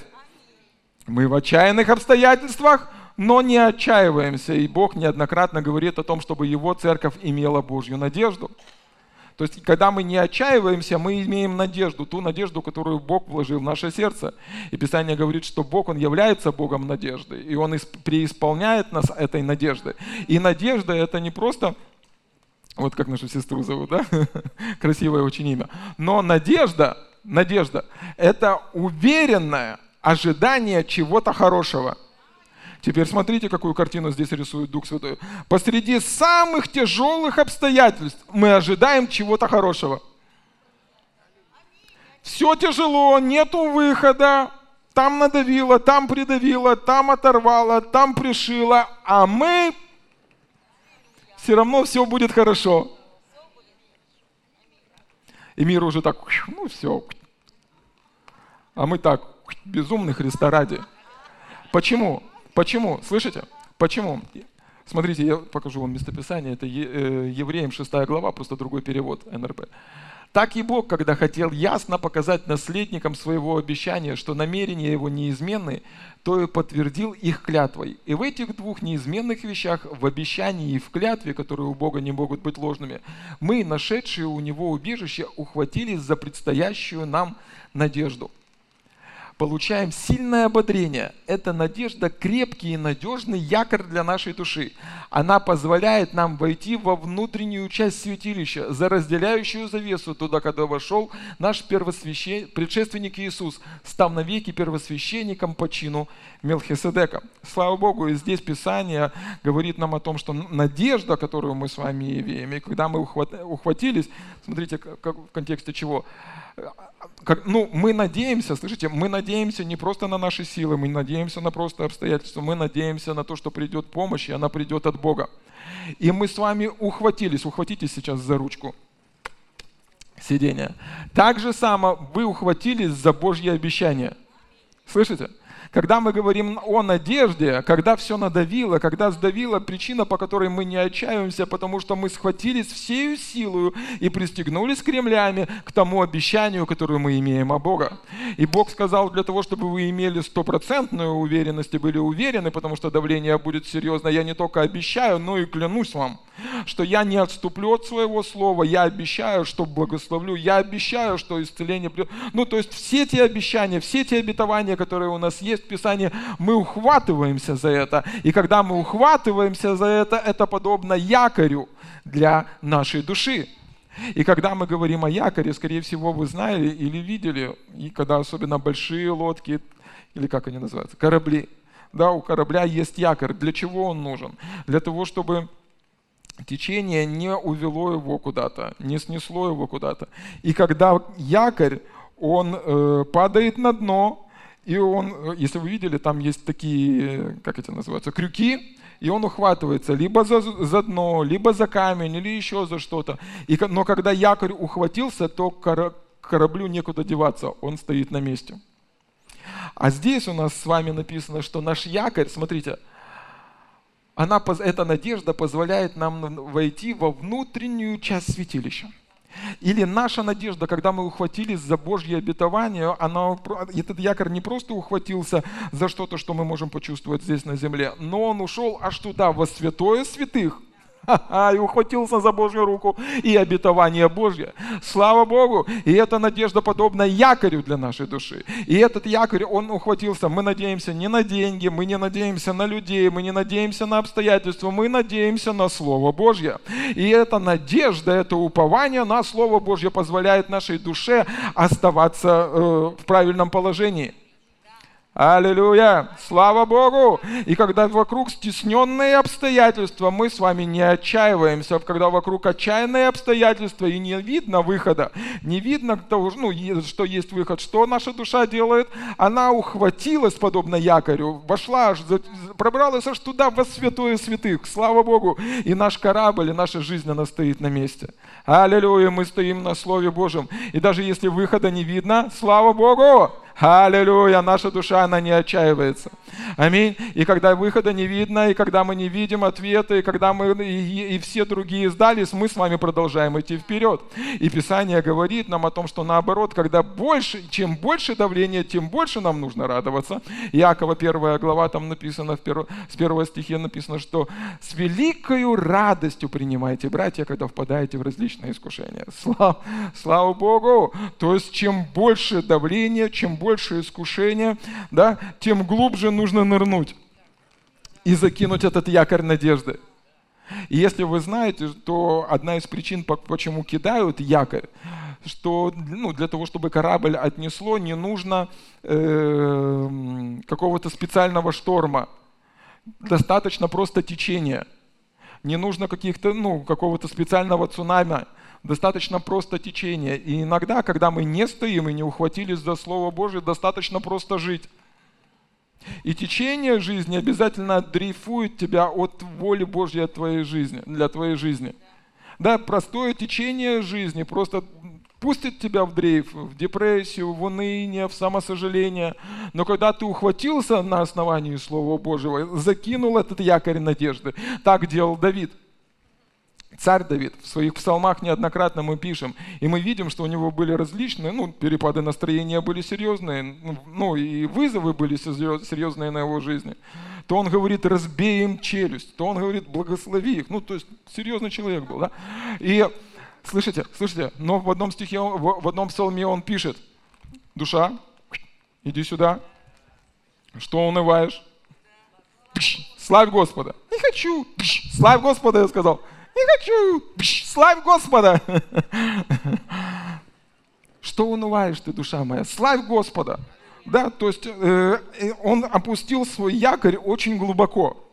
Мы в отчаянных обстоятельствах, но не отчаиваемся. И Бог неоднократно говорит о том, чтобы Его церковь имела Божью надежду. То есть, когда мы не отчаиваемся, мы имеем надежду, ту надежду, которую Бог вложил в наше сердце. И Писание говорит, что Бог, Он является Богом надежды, и Он преисполняет нас этой надеждой. И надежда – это не просто вот как нашу сестру зовут, да? Красивое очень имя. Но надежда, надежда – это уверенное ожидание чего-то хорошего – Теперь смотрите, какую картину здесь рисует Дух Святой. Посреди самых тяжелых обстоятельств мы ожидаем чего-то хорошего. Все тяжело, нету выхода, там надавило, там придавило, там оторвало, там пришило, а мы все равно все будет хорошо. И мир уже так, ну все. А мы так, безумный Христа ради. Почему? Почему? Слышите? Почему? Смотрите, я покажу вам местописание. Это э, Евреям 6 глава, просто другой перевод НРП. Так и Бог, когда хотел ясно показать наследникам своего обещания, что намерения его неизменны, то и подтвердил их клятвой. И в этих двух неизменных вещах, в обещании и в клятве, которые у Бога не могут быть ложными, мы, нашедшие у Него убежище, ухватились за предстоящую нам надежду – получаем сильное ободрение. Это надежда крепкий и надежный якорь для нашей души. Она позволяет нам войти во внутреннюю часть святилища, за разделяющую завесу туда, когда вошел наш первосвящен... предшественник Иисус, став навеки первосвященником по чину Мелхиседека. Слава Богу, и здесь Писание говорит нам о том, что надежда, которую мы с вами имеем, и когда мы ухватились, смотрите, как, в контексте чего, как, ну, мы надеемся, слышите, мы надеемся не просто на наши силы, мы надеемся на просто обстоятельства, мы надеемся на то, что придет помощь, и она придет от Бога. И мы с вами ухватились, ухватитесь сейчас за ручку сидения. Так же само вы ухватились за Божье обещание. Слышите? Когда мы говорим о надежде, когда все надавило, когда сдавила причина, по которой мы не отчаиваемся, потому что мы схватились всею силою и пристегнулись кремлями к тому обещанию, которое мы имеем о Бога. И Бог сказал, для того, чтобы вы имели стопроцентную уверенность и были уверены, потому что давление будет серьезно, я не только обещаю, но и клянусь вам, что я не отступлю от своего слова, я обещаю, что благословлю, я обещаю, что исцеление придет. Ну, то есть все те обещания, все те обетования, которые у нас есть, в Писании, мы ухватываемся за это. И когда мы ухватываемся за это, это подобно якорю для нашей души. И когда мы говорим о якоре, скорее всего, вы знали или видели, и когда особенно большие лодки, или как они называются, корабли, да, у корабля есть якорь. Для чего он нужен? Для того, чтобы течение не увело его куда-то, не снесло его куда-то. И когда якорь, он э, падает на дно, и он, э, если вы видели, там есть такие, как это называется, крюки, и он ухватывается либо за, за дно, либо за камень, или еще за что-то. И, но когда якорь ухватился, то кораблю некуда деваться, он стоит на месте. А здесь у нас с вами написано, что наш якорь, смотрите, она, эта надежда позволяет нам войти во внутреннюю часть святилища. Или наша надежда, когда мы ухватились за Божье обетование, она, этот якорь не просто ухватился за что-то, что мы можем почувствовать здесь на земле, но он ушел аж туда, во святое святых – и ухватился за Божью руку и обетование Божье. Слава Богу! И эта надежда подобна якорю для нашей души. И этот якорь, он ухватился. Мы надеемся не на деньги, мы не надеемся на людей, мы не надеемся на обстоятельства, мы надеемся на Слово Божье. И эта надежда, это упование на Слово Божье позволяет нашей душе оставаться э, в правильном положении. Аллилуйя! Слава Богу! И когда вокруг стесненные обстоятельства, мы с вами не отчаиваемся. Когда вокруг отчаянные обстоятельства и не видно выхода, не видно, того, ну, что есть выход, что наша душа делает? Она ухватилась, подобно якорю, вошла, пробралась аж туда, во святое святых. Слава Богу! И наш корабль, и наша жизнь, она стоит на месте. Аллилуйя! Мы стоим на Слове Божьем. И даже если выхода не видно, слава Богу! Аллилуйя, наша душа, она не отчаивается. Аминь. И когда выхода не видно, и когда мы не видим ответа, и когда мы и, и все другие сдались, мы с вами продолжаем идти вперед. И Писание говорит нам о том, что наоборот, когда больше, чем больше давления, тем больше нам нужно радоваться. Иакова первая глава, там написано, в перв, с первого стихе написано, что с великою радостью принимайте, братья, когда впадаете в различные искушения. Слава, слава Богу! То есть, чем больше давления, чем больше больше искушения, да, тем глубже нужно нырнуть и закинуть этот якорь надежды. И если вы знаете, то одна из причин, почему кидают якорь, что ну, для того, чтобы корабль отнесло, не нужно э, какого-то специального шторма. Достаточно просто течения. Не нужно каких-то, ну, какого-то специального цунами достаточно просто течение. И иногда, когда мы не стоим и не ухватились за Слово Божье, достаточно просто жить. И течение жизни обязательно дрейфует тебя от воли Божьей от твоей жизни, для твоей жизни. Да, простое течение жизни просто пустит тебя в дрейф, в депрессию, в уныние, в самосожаление. Но когда ты ухватился на основании Слова Божьего, закинул этот якорь надежды, так делал Давид – Царь Давид в своих псалмах неоднократно мы пишем, и мы видим, что у него были различные, ну, перепады настроения были серьезные, ну, и вызовы были серьезные на его жизни. То он говорит, разбей им челюсть, то он говорит, благослови их. Ну, то есть серьезный человек был, да? И слышите, слышите, но в одном стихе, в одном псалме он пишет, душа, иди сюда, что унываешь? Славь Господа. Не хочу. Славь Господа, я сказал не хочу, славь Господа. Что унываешь ты, душа моя? Славь Господа. Да, то есть э, он опустил свой якорь очень глубоко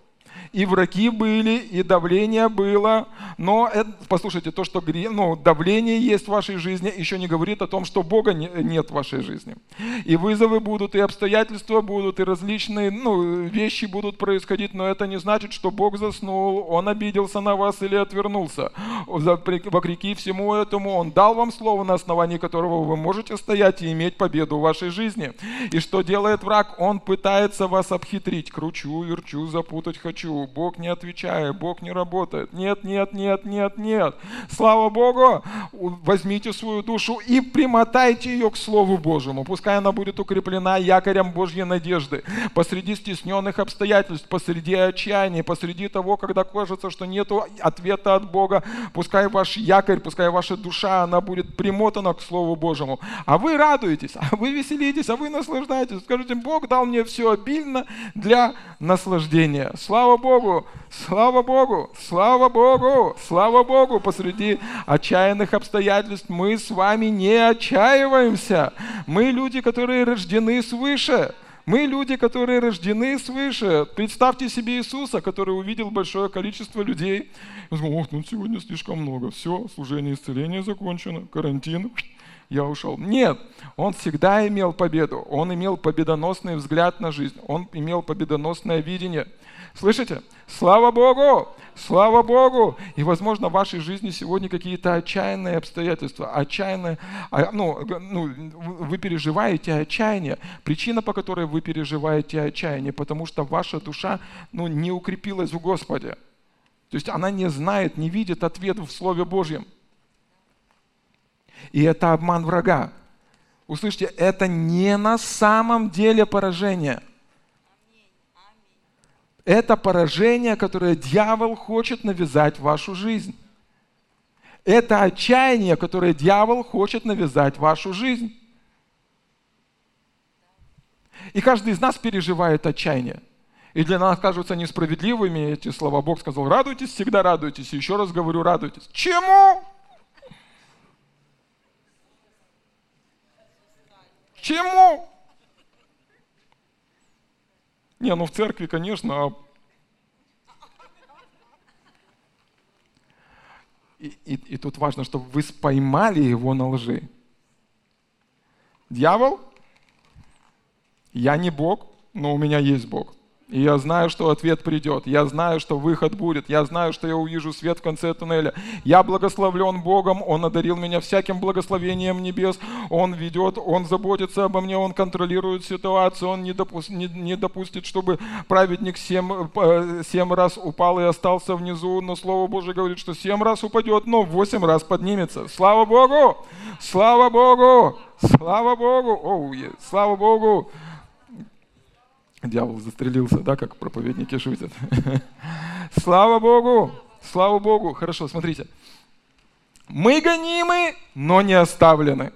и враги были, и давление было. Но это, послушайте, то, что ну, давление есть в вашей жизни, еще не говорит о том, что Бога не, нет в вашей жизни. И вызовы будут, и обстоятельства будут, и различные ну, вещи будут происходить, но это не значит, что Бог заснул, Он обиделся на вас или отвернулся. Вопреки всему этому Он дал вам слово, на основании которого вы можете стоять и иметь победу в вашей жизни. И что делает враг? Он пытается вас обхитрить. Кручу, верчу, запутать хочу Бог не отвечает, Бог не работает. Нет, нет, нет, нет, нет. Слава Богу, возьмите свою душу и примотайте ее к Слову Божьему. Пускай она будет укреплена якорем Божьей надежды. Посреди стесненных обстоятельств, посреди отчаяния, посреди того, когда кажется, что нет ответа от Бога, пускай ваш якорь, пускай ваша душа, она будет примотана к Слову Божьему. А вы радуетесь, а вы веселитесь, а вы наслаждаетесь. Скажите, Бог дал мне все обильно для наслаждения. Слава Богу! Богу, слава Богу, слава Богу, слава Богу. Посреди отчаянных обстоятельств мы с вами не отчаиваемся. Мы люди, которые рождены свыше. Мы люди, которые рождены свыше. Представьте себе Иисуса, который увидел большое количество людей. Он сказал, ох, ну сегодня слишком много. Все, служение исцеления закончено, карантин, я ушел. Нет, он всегда имел победу. Он имел победоносный взгляд на жизнь. Он имел победоносное видение. Слышите? Слава Богу! Слава Богу! И, возможно, в вашей жизни сегодня какие-то отчаянные обстоятельства, отчаянные, а, ну, ну, вы переживаете отчаяние. Причина, по которой вы переживаете отчаяние, потому что ваша душа ну, не укрепилась в Господе. То есть она не знает, не видит ответ в Слове Божьем. И это обман врага. Услышьте, это не на самом деле поражение – это поражение, которое дьявол хочет навязать в вашу жизнь. Это отчаяние, которое дьявол хочет навязать в вашу жизнь. И каждый из нас переживает отчаяние. И для нас кажутся несправедливыми эти слова. Бог сказал, радуйтесь, всегда радуйтесь. И еще раз говорю, радуйтесь. Чему? Чему? Не, ну в церкви, конечно, а И, и, и тут важно, чтобы вы споймали его на лжи. Дьявол? Я не Бог, но у меня есть Бог. И я знаю, что ответ придет. Я знаю, что выход будет. Я знаю, что я увижу свет в конце туннеля. Я благословлен Богом. Он одарил меня всяким благословением небес. Он ведет, Он заботится обо мне, Он контролирует ситуацию. Он не, допу- не, не допустит, чтобы праведник семь, э, семь раз упал и остался внизу. Но Слово Божье говорит, что семь раз упадет, но восемь раз поднимется. Слава Богу! Слава Богу! Слава Богу! Оу, слава Богу! Дьявол застрелился, да, как проповедники шутят. Слава Богу! Слава Богу! Хорошо, смотрите. Мы гонимы, но не оставлены.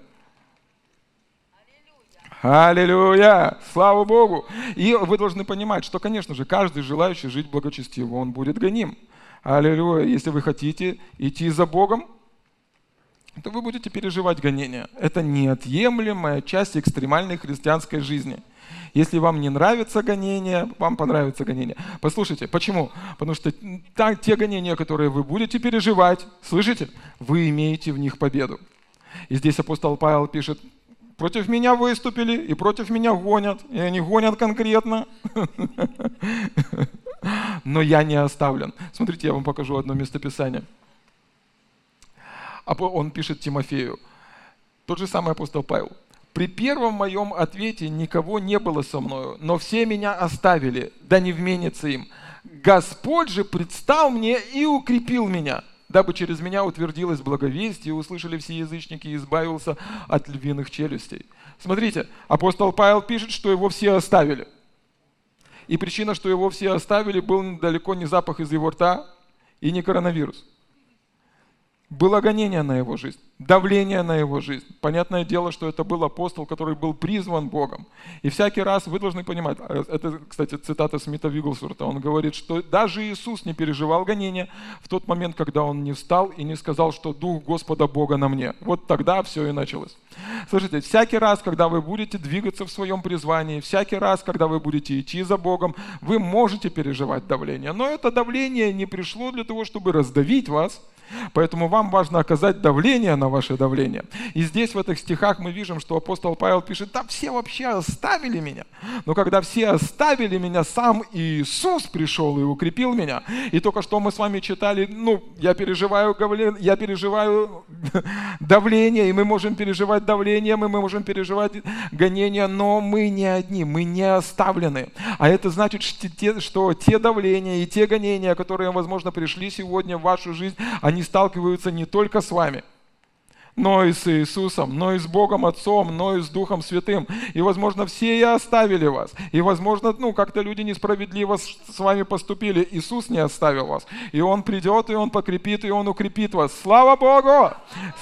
Аллилуйя! Слава Богу! И вы должны понимать, что, конечно же, каждый желающий жить благочестиво, он будет гоним. Аллилуйя! Если вы хотите идти за Богом, то вы будете переживать гонения. Это неотъемлемая часть экстремальной христианской жизни – если вам не нравится гонение, вам понравится гонение. Послушайте, почему? Потому что так, те гонения, которые вы будете переживать, слышите, вы имеете в них победу. И здесь апостол Павел пишет, против меня выступили и против меня гонят. И они гонят конкретно. Но я не оставлен. Смотрите, я вам покажу одно местописание. Он пишет Тимофею. Тот же самый апостол Павел. При первом моем ответе никого не было со мною, но все меня оставили, да не вменится им. Господь же предстал мне и укрепил меня, дабы через меня утвердилось благовестие, услышали все язычники и избавился от львиных челюстей. Смотрите, апостол Павел пишет, что его все оставили. И причина, что его все оставили, был далеко не запах из его рта и не коронавирус. Было гонение на его жизнь давление на его жизнь. Понятное дело, что это был апостол, который был призван Богом. И всякий раз вы должны понимать, э, это, кстати, цитата Смита Вигглсворта, он говорит, что даже Иисус не переживал гонения в тот момент, когда он не встал и не сказал, что Дух Господа Бога на мне. Вот тогда все и началось. Слушайте, всякий раз, когда вы будете двигаться в своем призвании, всякий раз, когда вы будете идти за Богом, вы можете переживать давление. Но это давление не пришло для того, чтобы раздавить вас, Поэтому вам важно оказать давление на ваше давление. И здесь в этих стихах мы видим, что апостол Павел пишет, да все вообще оставили меня. Но когда все оставили меня, сам Иисус пришел и укрепил меня. И только что мы с вами читали, ну, я переживаю, я переживаю давление, и мы можем переживать давление, мы можем переживать гонения, но мы не одни, мы не оставлены. А это значит, что те давления и те гонения, которые, возможно, пришли сегодня в вашу жизнь, они они сталкиваются не только с вами, но и с Иисусом, но и с Богом Отцом, но и с Духом Святым. И, возможно, все и оставили вас. И, возможно, ну, как-то люди несправедливо с вами поступили. Иисус не оставил вас. И Он придет, и Он покрепит, и Он укрепит вас. Слава Богу!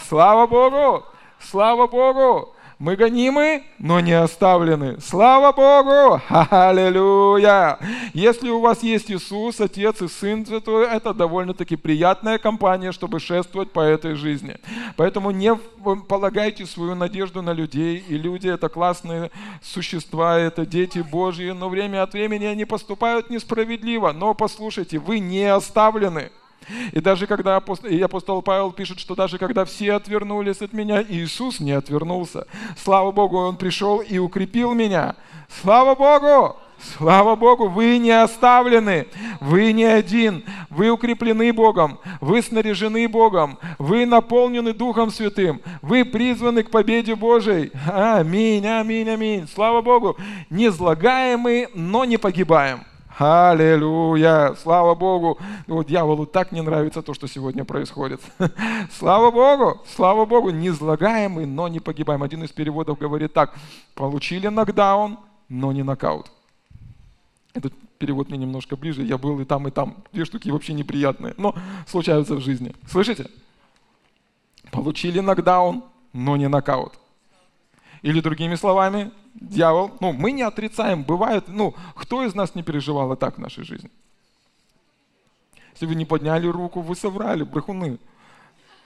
Слава Богу! Слава Богу! Мы гонимы, но не оставлены. Слава Богу! Аллилуйя! Если у вас есть Иисус, Отец и Сын, то это довольно-таки приятная компания, чтобы шествовать по этой жизни. Поэтому не полагайте свою надежду на людей. И люди — это классные существа, это дети Божьи, но время от времени они поступают несправедливо. Но послушайте, вы не оставлены. И даже когда апостол, и апостол Павел пишет, что даже когда все отвернулись от меня, Иисус не отвернулся. Слава Богу, Он пришел и укрепил меня. Слава Богу! Слава Богу, вы не оставлены, вы не один, вы укреплены Богом, вы снаряжены Богом, вы наполнены Духом Святым, вы призваны к победе Божией. Аминь, аминь, аминь. Слава Богу, не злагаемы, но не погибаем. Аллилуйя! Слава Богу! Вот дьяволу так не нравится то, что сегодня происходит. Слава Богу! Слава Богу! Незлагаемый, но не погибаем. Один из переводов говорит так. Получили нокдаун, но не нокаут. Этот перевод мне немножко ближе. Я был и там, и там. Две штуки вообще неприятные, но случаются в жизни. Слышите? Получили нокдаун, но не нокаут. Или другими словами, дьявол, ну, мы не отрицаем, бывает, ну, кто из нас не переживал и так в нашей жизни? Если вы не подняли руку, вы соврали, брехуны.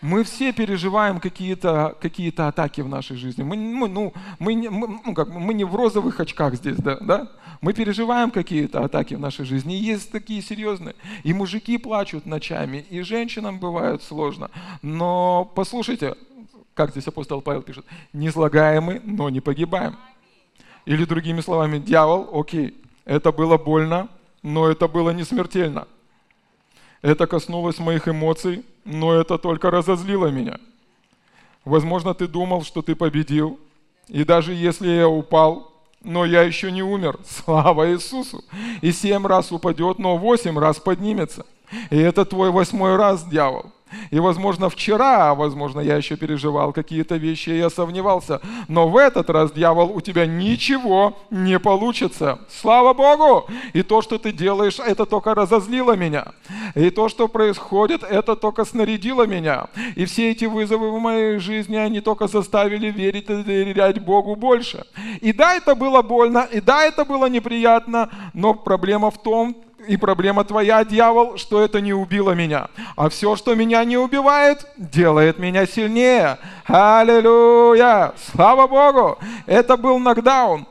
Мы все переживаем какие-то какие атаки в нашей жизни. Мы, мы, ну, мы, мы, ну, как, мы не в розовых очках здесь, да, да? Мы переживаем какие-то атаки в нашей жизни. И есть такие серьезные. И мужики плачут ночами, и женщинам бывает сложно. Но послушайте, как здесь апостол Павел пишет, не слагаемы, но не погибаем. Или другими словами, дьявол, окей, это было больно, но это было не смертельно. Это коснулось моих эмоций, но это только разозлило меня. Возможно, ты думал, что ты победил, и даже если я упал, но я еще не умер. Слава Иисусу! И семь раз упадет, но восемь раз поднимется. И это твой восьмой раз, дьявол. И, возможно, вчера, возможно, я еще переживал какие-то вещи, я сомневался. Но в этот раз, дьявол, у тебя ничего не получится. Слава Богу! И то, что ты делаешь, это только разозлило меня. И то, что происходит, это только снарядило меня. И все эти вызовы в моей жизни, они только заставили верить и доверять Богу больше. И да, это было больно, и да, это было неприятно, но проблема в том, и проблема твоя, дьявол, что это не убило меня. А все, что меня не убивает, делает меня сильнее. Аллилуйя! Слава Богу! Это был нокдаун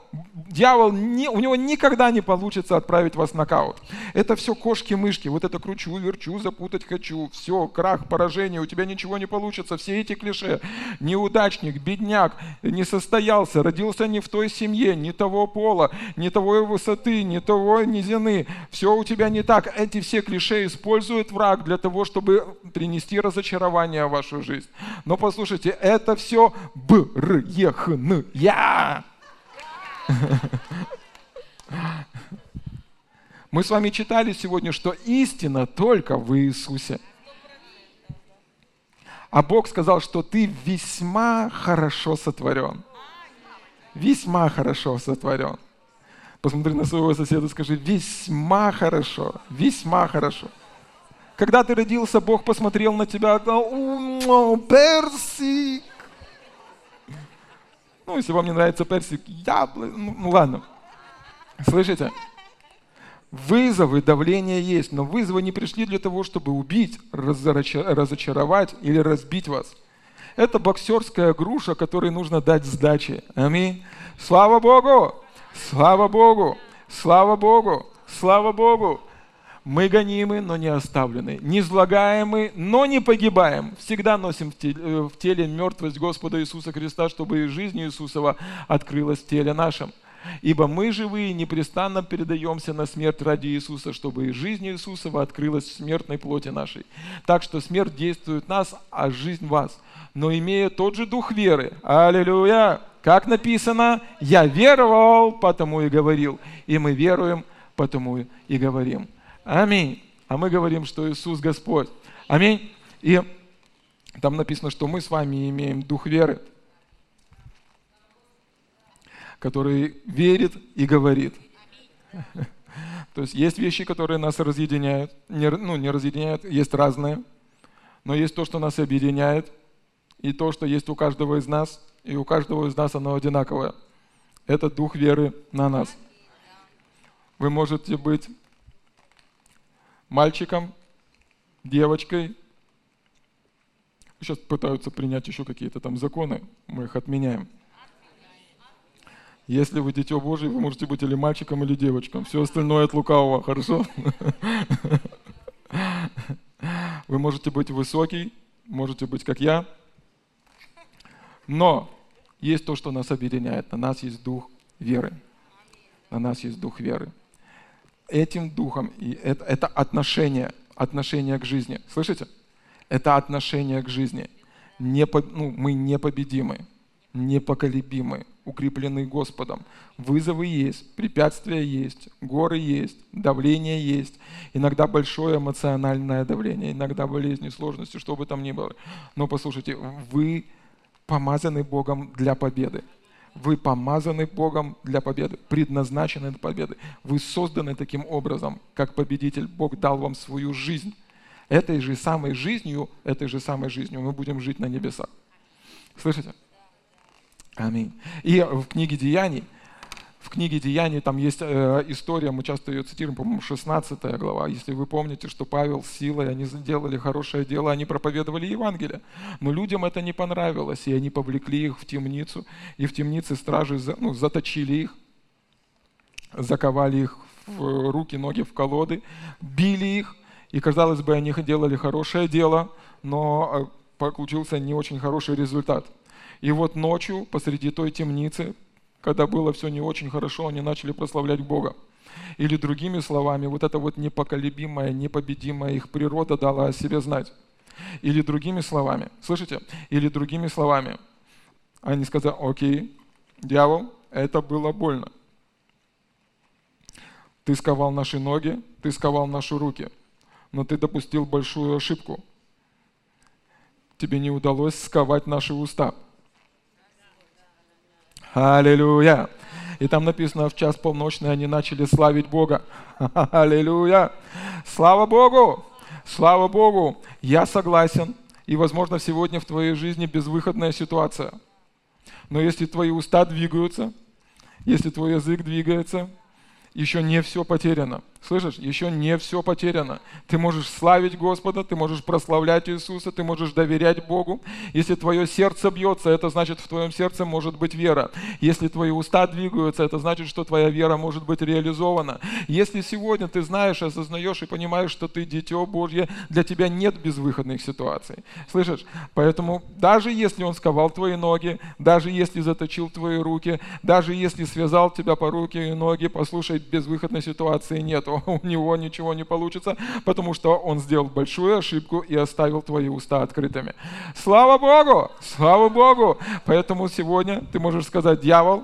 дьявол, не, у него никогда не получится отправить вас в нокаут. Это все кошки-мышки, вот это кручу, верчу, запутать хочу, все, крах, поражение, у тебя ничего не получится, все эти клише. Неудачник, бедняк, не состоялся, родился не в той семье, не того пола, не того высоты, не того низины, все у тебя не так. Эти все клише использует враг для того, чтобы принести разочарование в вашу жизнь. Но послушайте, это все бр, е, х, н, я. Мы с вами читали сегодня, что истина только в Иисусе. А Бог сказал, что ты весьма хорошо сотворен. Весьма хорошо сотворен. Посмотри на своего соседа, скажи, весьма хорошо, весьма хорошо. Когда ты родился, Бог посмотрел на тебя и сказал, персик. Ну, если вам не нравится персик, яблоко, ну, ну ладно. Слышите? Вызовы, давление есть, но вызовы не пришли для того, чтобы убить, разочаровать или разбить вас. Это боксерская груша, которой нужно дать сдачи. Аминь. Слава Богу! Слава Богу! Слава Богу! Слава Богу! Мы гонимы, но не оставлены. Не излагаемы, но не погибаем. Всегда носим э, в теле мертвость Господа Иисуса Христа, чтобы и жизнь Иисусова открылась в теле нашем. Ибо мы живые непрестанно передаемся на смерть ради Иисуса, чтобы и жизнь Иисусова открылась в смертной плоти нашей. Так что смерть действует нас, а жизнь вас. Но имея тот же дух веры, аллилуйя, как написано, я веровал, потому и говорил. И мы веруем, потому и говорим. Аминь. А мы говорим, что Иисус Господь. Аминь. И там написано, что мы с вами имеем дух веры, который верит и говорит. То есть есть вещи, которые нас разъединяют. Не, ну, не разъединяют, есть разные. Но есть то, что нас объединяет, и то, что есть у каждого из нас, и у каждого из нас оно одинаковое. Это дух веры на нас. Вы можете быть мальчиком, девочкой. Сейчас пытаются принять еще какие-то там законы, мы их отменяем. Если вы дитё Божие, вы можете быть или мальчиком, или девочкой. Все остальное от лукавого, хорошо? Вы можете быть высокий, можете быть как я. Но есть то, что нас объединяет. На нас есть дух веры. На нас есть дух веры. Этим духом, и это, это отношение, отношение к жизни. Слышите? Это отношение к жизни. Не, ну, мы непобедимы, непоколебимы, укреплены Господом. Вызовы есть, препятствия есть, горы есть, давление есть, иногда большое эмоциональное давление, иногда болезни, сложности, что бы там ни было. Но послушайте, вы помазаны Богом для победы. Вы помазаны Богом для победы, предназначены для победы. Вы созданы таким образом, как победитель. Бог дал вам свою жизнь. Этой же самой жизнью, этой же самой жизнью мы будем жить на небесах. Слышите? Аминь. И в книге Деяний, в книге Деяний там есть э, история, мы часто ее цитируем, по-моему, 16 глава. Если вы помните, что Павел с силой, они сделали хорошее дело, они проповедовали Евангелие. Но людям это не понравилось, и они повлекли их в темницу, и в темнице стражи ну, заточили их, заковали их в руки, ноги в колоды, били их, и, казалось бы, они делали хорошее дело, но э, получился не очень хороший результат – и вот ночью посреди той темницы, когда было все не очень хорошо, они начали прославлять Бога. Или другими словами, вот эта вот непоколебимая, непобедимая их природа дала о себе знать. Или другими словами, слышите? Или другими словами, они сказали, окей, дьявол, это было больно. Ты сковал наши ноги, ты сковал наши руки, но ты допустил большую ошибку. Тебе не удалось сковать наши уста – Аллилуйя. И там написано, в час полночный они начали славить Бога. Аллилуйя. Слава Богу. Слава Богу. Я согласен. И, возможно, сегодня в твоей жизни безвыходная ситуация. Но если твои уста двигаются, если твой язык двигается, еще не все потеряно. Слышишь? Еще не все потеряно. Ты можешь славить Господа, ты можешь прославлять Иисуса, ты можешь доверять Богу. Если твое сердце бьется, это значит, в твоем сердце может быть вера. Если твои уста двигаются, это значит, что твоя вера может быть реализована. Если сегодня ты знаешь, осознаешь и понимаешь, что ты дитё Божье, для тебя нет безвыходных ситуаций. Слышишь? Поэтому даже если Он сковал твои ноги, даже если заточил твои руки, даже если связал тебя по руке и ноги, послушай, безвыходной ситуации нет у него ничего не получится, потому что он сделал большую ошибку и оставил твои уста открытыми. Слава Богу! Слава Богу! Поэтому сегодня ты можешь сказать, дьявол,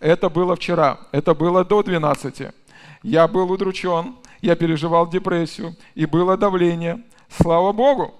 это было вчера, это было до 12. Я был удручен, я переживал депрессию, и было давление. Слава Богу!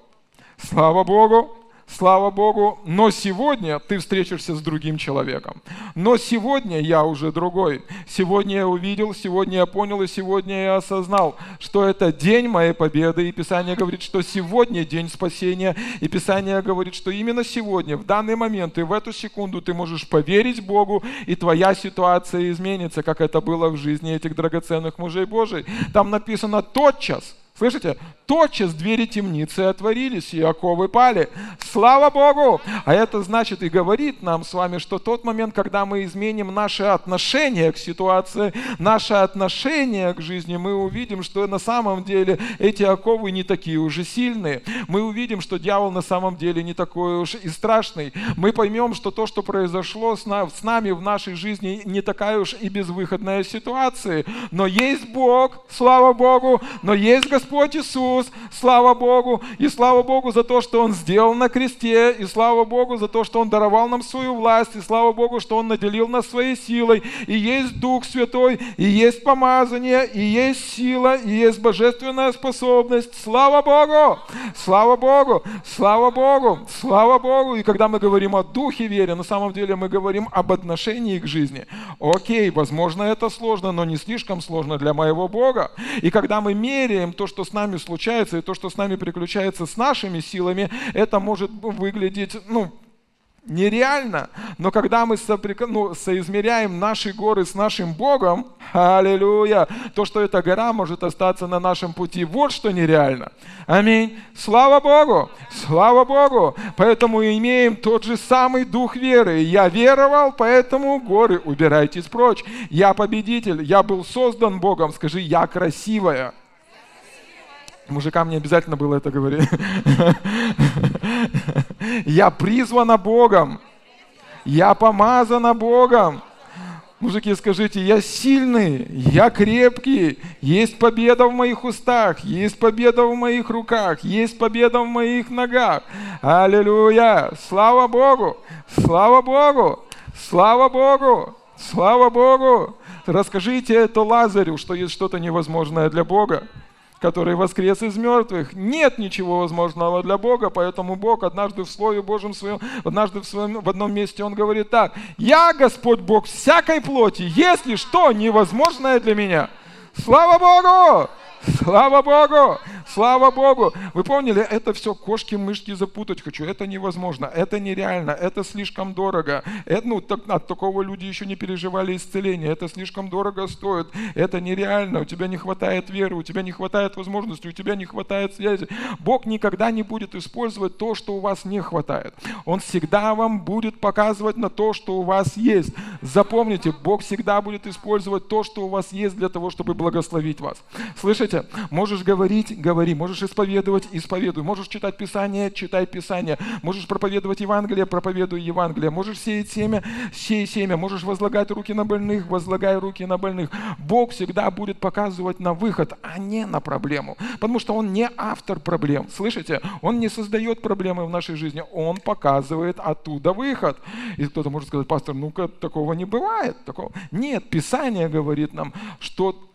Слава Богу! Слава Богу, но сегодня ты встретишься с другим человеком. Но сегодня я уже другой. Сегодня я увидел, сегодня я понял и сегодня я осознал, что это день моей победы. И Писание говорит, что сегодня день спасения. И Писание говорит, что именно сегодня, в данный момент и в эту секунду ты можешь поверить Богу, и твоя ситуация изменится, как это было в жизни этих драгоценных мужей Божий. Там написано тотчас, Слышите? Тотчас двери темницы отворились, и оковы пали. Слава Богу! А это значит и говорит нам с вами, что тот момент, когда мы изменим наше отношение к ситуации, наше отношение к жизни, мы увидим, что на самом деле эти оковы не такие уже сильные. Мы увидим, что дьявол на самом деле не такой уж и страшный. Мы поймем, что то, что произошло с нами в нашей жизни, не такая уж и безвыходная ситуация. Но есть Бог, слава Богу, но есть Господь Господь Иисус, слава Богу, и слава Богу за то, что Он сделал на кресте, и слава Богу за то, что Он даровал нам свою власть, и слава Богу, что Он наделил нас своей силой, и есть Дух Святой, и есть помазание, и есть сила, и есть божественная способность. Слава Богу! Слава Богу! Слава Богу! Слава Богу! И когда мы говорим о Духе веры, на самом деле мы говорим об отношении к жизни. Окей, возможно, это сложно, но не слишком сложно для моего Бога. И когда мы меряем то, что что с нами случается, и то, что с нами приключается с нашими силами, это может выглядеть, ну, нереально. Но когда мы соприк... ну, соизмеряем наши горы с нашим Богом, аллилуйя, то, что эта гора может остаться на нашем пути, вот что нереально. Аминь. Слава Богу! Слава Богу! Поэтому имеем тот же самый дух веры. Я веровал, поэтому горы убирайтесь прочь. Я победитель, я был создан Богом. Скажи, я красивая. Мужикам не обязательно было это говорить. Я призвана Богом. Я помазана Богом. Мужики, скажите, я сильный, я крепкий, есть победа в моих устах, есть победа в моих руках, есть победа в моих ногах. Аллилуйя! Слава Богу! Слава Богу! Слава Богу! Слава Богу! Расскажите это Лазарю, что есть что-то невозможное для Бога который воскрес из мертвых. Нет ничего возможного для Бога, поэтому Бог однажды в Слове Божьем своем, однажды в, своем, в одном месте Он говорит так, «Я, Господь Бог всякой плоти, если что невозможное для меня». Слава Богу! Слава Богу! Слава Богу! Вы поняли, это все кошки-мышки запутать хочу. Это невозможно, это нереально, это слишком дорого. Это, ну, так, от такого люди еще не переживали исцеление. Это слишком дорого стоит. Это нереально. У тебя не хватает веры, у тебя не хватает возможности, у тебя не хватает связи. Бог никогда не будет использовать то, что у вас не хватает. Он всегда вам будет показывать на то, что у вас есть. Запомните, Бог всегда будет использовать то, что у вас есть для того, чтобы благословить вас. Слышите? Можешь говорить, говорить говори, можешь исповедовать, исповедуй, можешь читать Писание, читай Писание, можешь проповедовать Евангелие, проповедуй Евангелие, можешь сеять семя, сей семя, можешь возлагать руки на больных, возлагай руки на больных. Бог всегда будет показывать на выход, а не на проблему, потому что Он не автор проблем, слышите? Он не создает проблемы в нашей жизни, Он показывает оттуда выход. И кто-то может сказать, пастор, ну-ка, такого не бывает. Такого. Нет, Писание говорит нам, что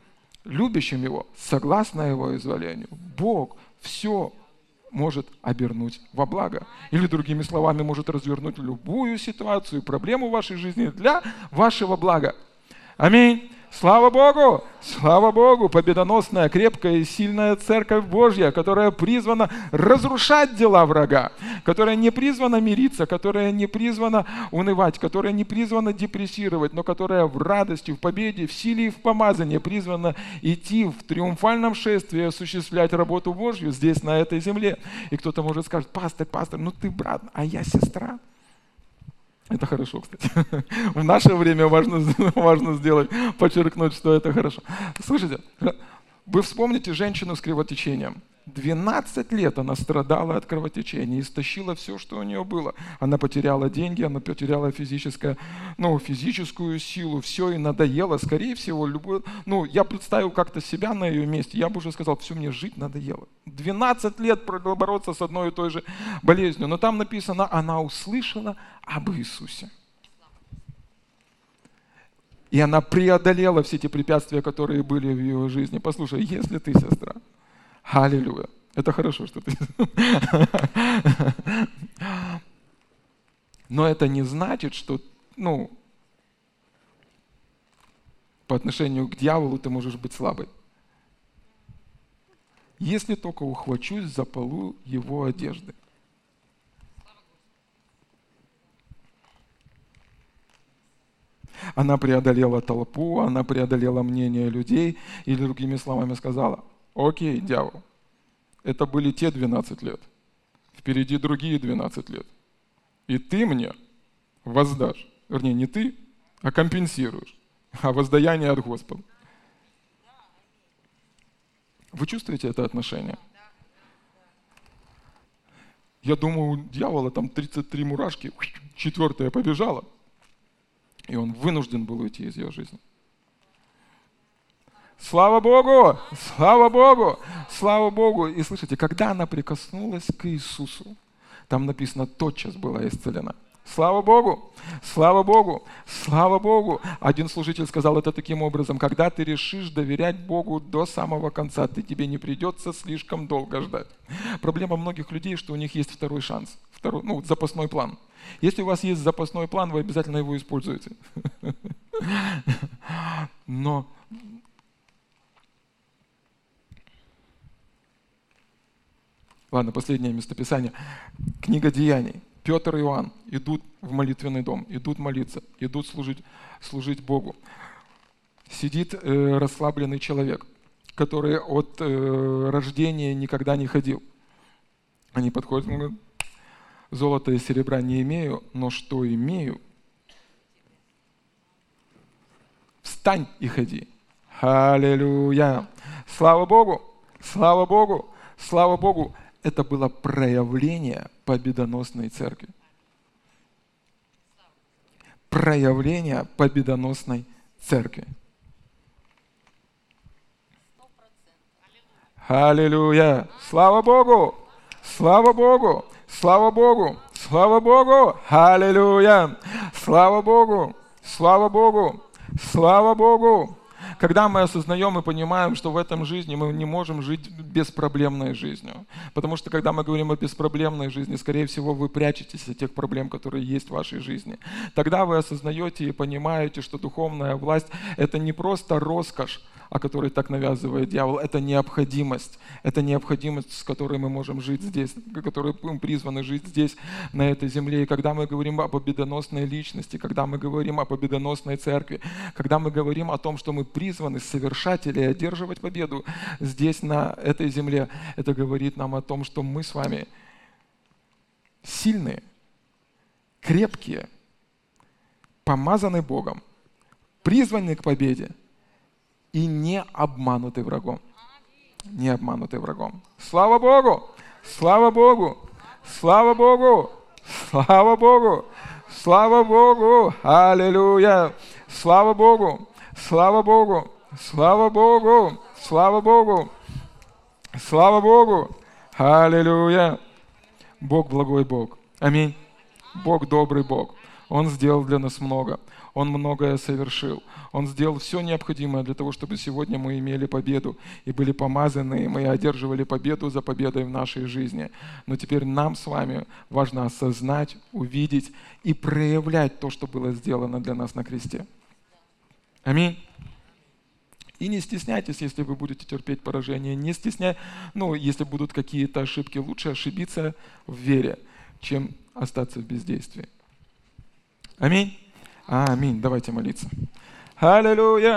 любящим Его, согласно Его изволению, Бог все может обернуть во благо. Или, другими словами, может развернуть любую ситуацию, проблему в вашей жизни для вашего блага. Аминь. Слава Богу! Слава Богу! Победоносная, крепкая и сильная Церковь Божья, которая призвана разрушать дела врага, которая не призвана мириться, которая не призвана унывать, которая не призвана депрессировать, но которая в радости, в победе, в силе и в помазании призвана идти в триумфальном шествии, осуществлять работу Божью здесь, на этой земле. И кто-то может сказать, пастор, пастор, ну ты брат, а я сестра. Это хорошо, кстати. В наше время важно, важно сделать, подчеркнуть, что это хорошо. Слушайте, вы вспомните женщину с кровотечением. 12 лет она страдала от кровотечения, истощила все, что у нее было. Она потеряла деньги, она потеряла физическое, ну, физическую силу, все, и надоело. Скорее всего, любой, ну, я представил как-то себя на ее месте, я бы уже сказал, все, мне жить надоело. 12 лет бороться с одной и той же болезнью. Но там написано, она услышала об Иисусе. И она преодолела все эти препятствия, которые были в ее жизни. Послушай, если ты сестра, Аллилуйя. Это хорошо, что ты... Но это не значит, что, ну, по отношению к дьяволу ты можешь быть слабой. Если только ухвачусь за полу его одежды. Она преодолела толпу, она преодолела мнение людей, или другими словами сказала, Окей, дьявол, это были те 12 лет. Впереди другие 12 лет. И ты мне воздашь. Вернее, не ты, а компенсируешь. А воздаяние от Господа. Вы чувствуете это отношение? Я думаю, у дьявола там 33 мурашки, четвертая побежала, и он вынужден был уйти из ее жизни. Слава Богу! Слава Богу! Слава Богу! И слышите, когда она прикоснулась к Иисусу, там написано, тотчас была исцелена. Слава Богу! Слава Богу! Слава Богу! Один служитель сказал это таким образом, когда ты решишь доверять Богу до самого конца, ты тебе не придется слишком долго ждать. Проблема многих людей, что у них есть второй шанс, второй, ну, запасной план. Если у вас есть запасной план, вы обязательно его используете. Но Ладно, последнее местописание. Книга Деяний. Петр и Иоанн идут в молитвенный дом, идут молиться, идут служить, служить Богу. Сидит э, расслабленный человек, который от э, рождения никогда не ходил. Они подходят, он говорит, золота и серебра не имею, но что имею, встань и ходи. Аллилуйя. Слава Богу, слава Богу, слава Богу. Это было проявление победоносной церкви. Проявление победоносной церкви. Аллилуйя. Слава Богу. Слава Богу. Слава Богу. Слава Богу. Аллилуйя. Слава Богу. Слава Богу. Слава Богу. Когда мы осознаем и понимаем, что в этом жизни мы не можем жить беспроблемной жизнью. Потому что когда мы говорим о беспроблемной жизни, скорее всего, вы прячетесь от тех проблем, которые есть в вашей жизни. Тогда вы осознаете и понимаете, что духовная власть – это не просто роскошь, о которой так навязывает дьявол, это необходимость. Это необходимость, с которой мы можем жить здесь, которой мы призваны жить здесь, на этой земле. И когда мы говорим о победоносной личности, когда мы говорим о победоносной церкви, когда мы говорим о том, что мы призваны совершать или одерживать победу здесь, на этой земле, это говорит нам о том, что мы с вами сильные, крепкие, помазаны Богом, призваны к победе – и не обмануты врагом. Не обмануты врагом. Слава Богу! Слава Богу! Слава Богу! Слава Богу! Слава Богу! Аллилуйя! Слава Богу! Слава Богу! Слава Богу! Слава Богу! Слава Богу! Аллилуйя! Бог благой Бог. Аминь. Бог добрый Бог. Он сделал для нас много. Он многое совершил. Он сделал все необходимое для того, чтобы сегодня мы имели победу и были помазаны, и мы одерживали победу за победой в нашей жизни. Но теперь нам с вами важно осознать, увидеть и проявлять то, что было сделано для нас на кресте. Аминь. И не стесняйтесь, если вы будете терпеть поражение. Не стесняйтесь, ну, если будут какие-то ошибки, лучше ошибиться в вере, чем остаться в бездействии. Аминь. Аминь. Давайте молиться. Аллилуйя.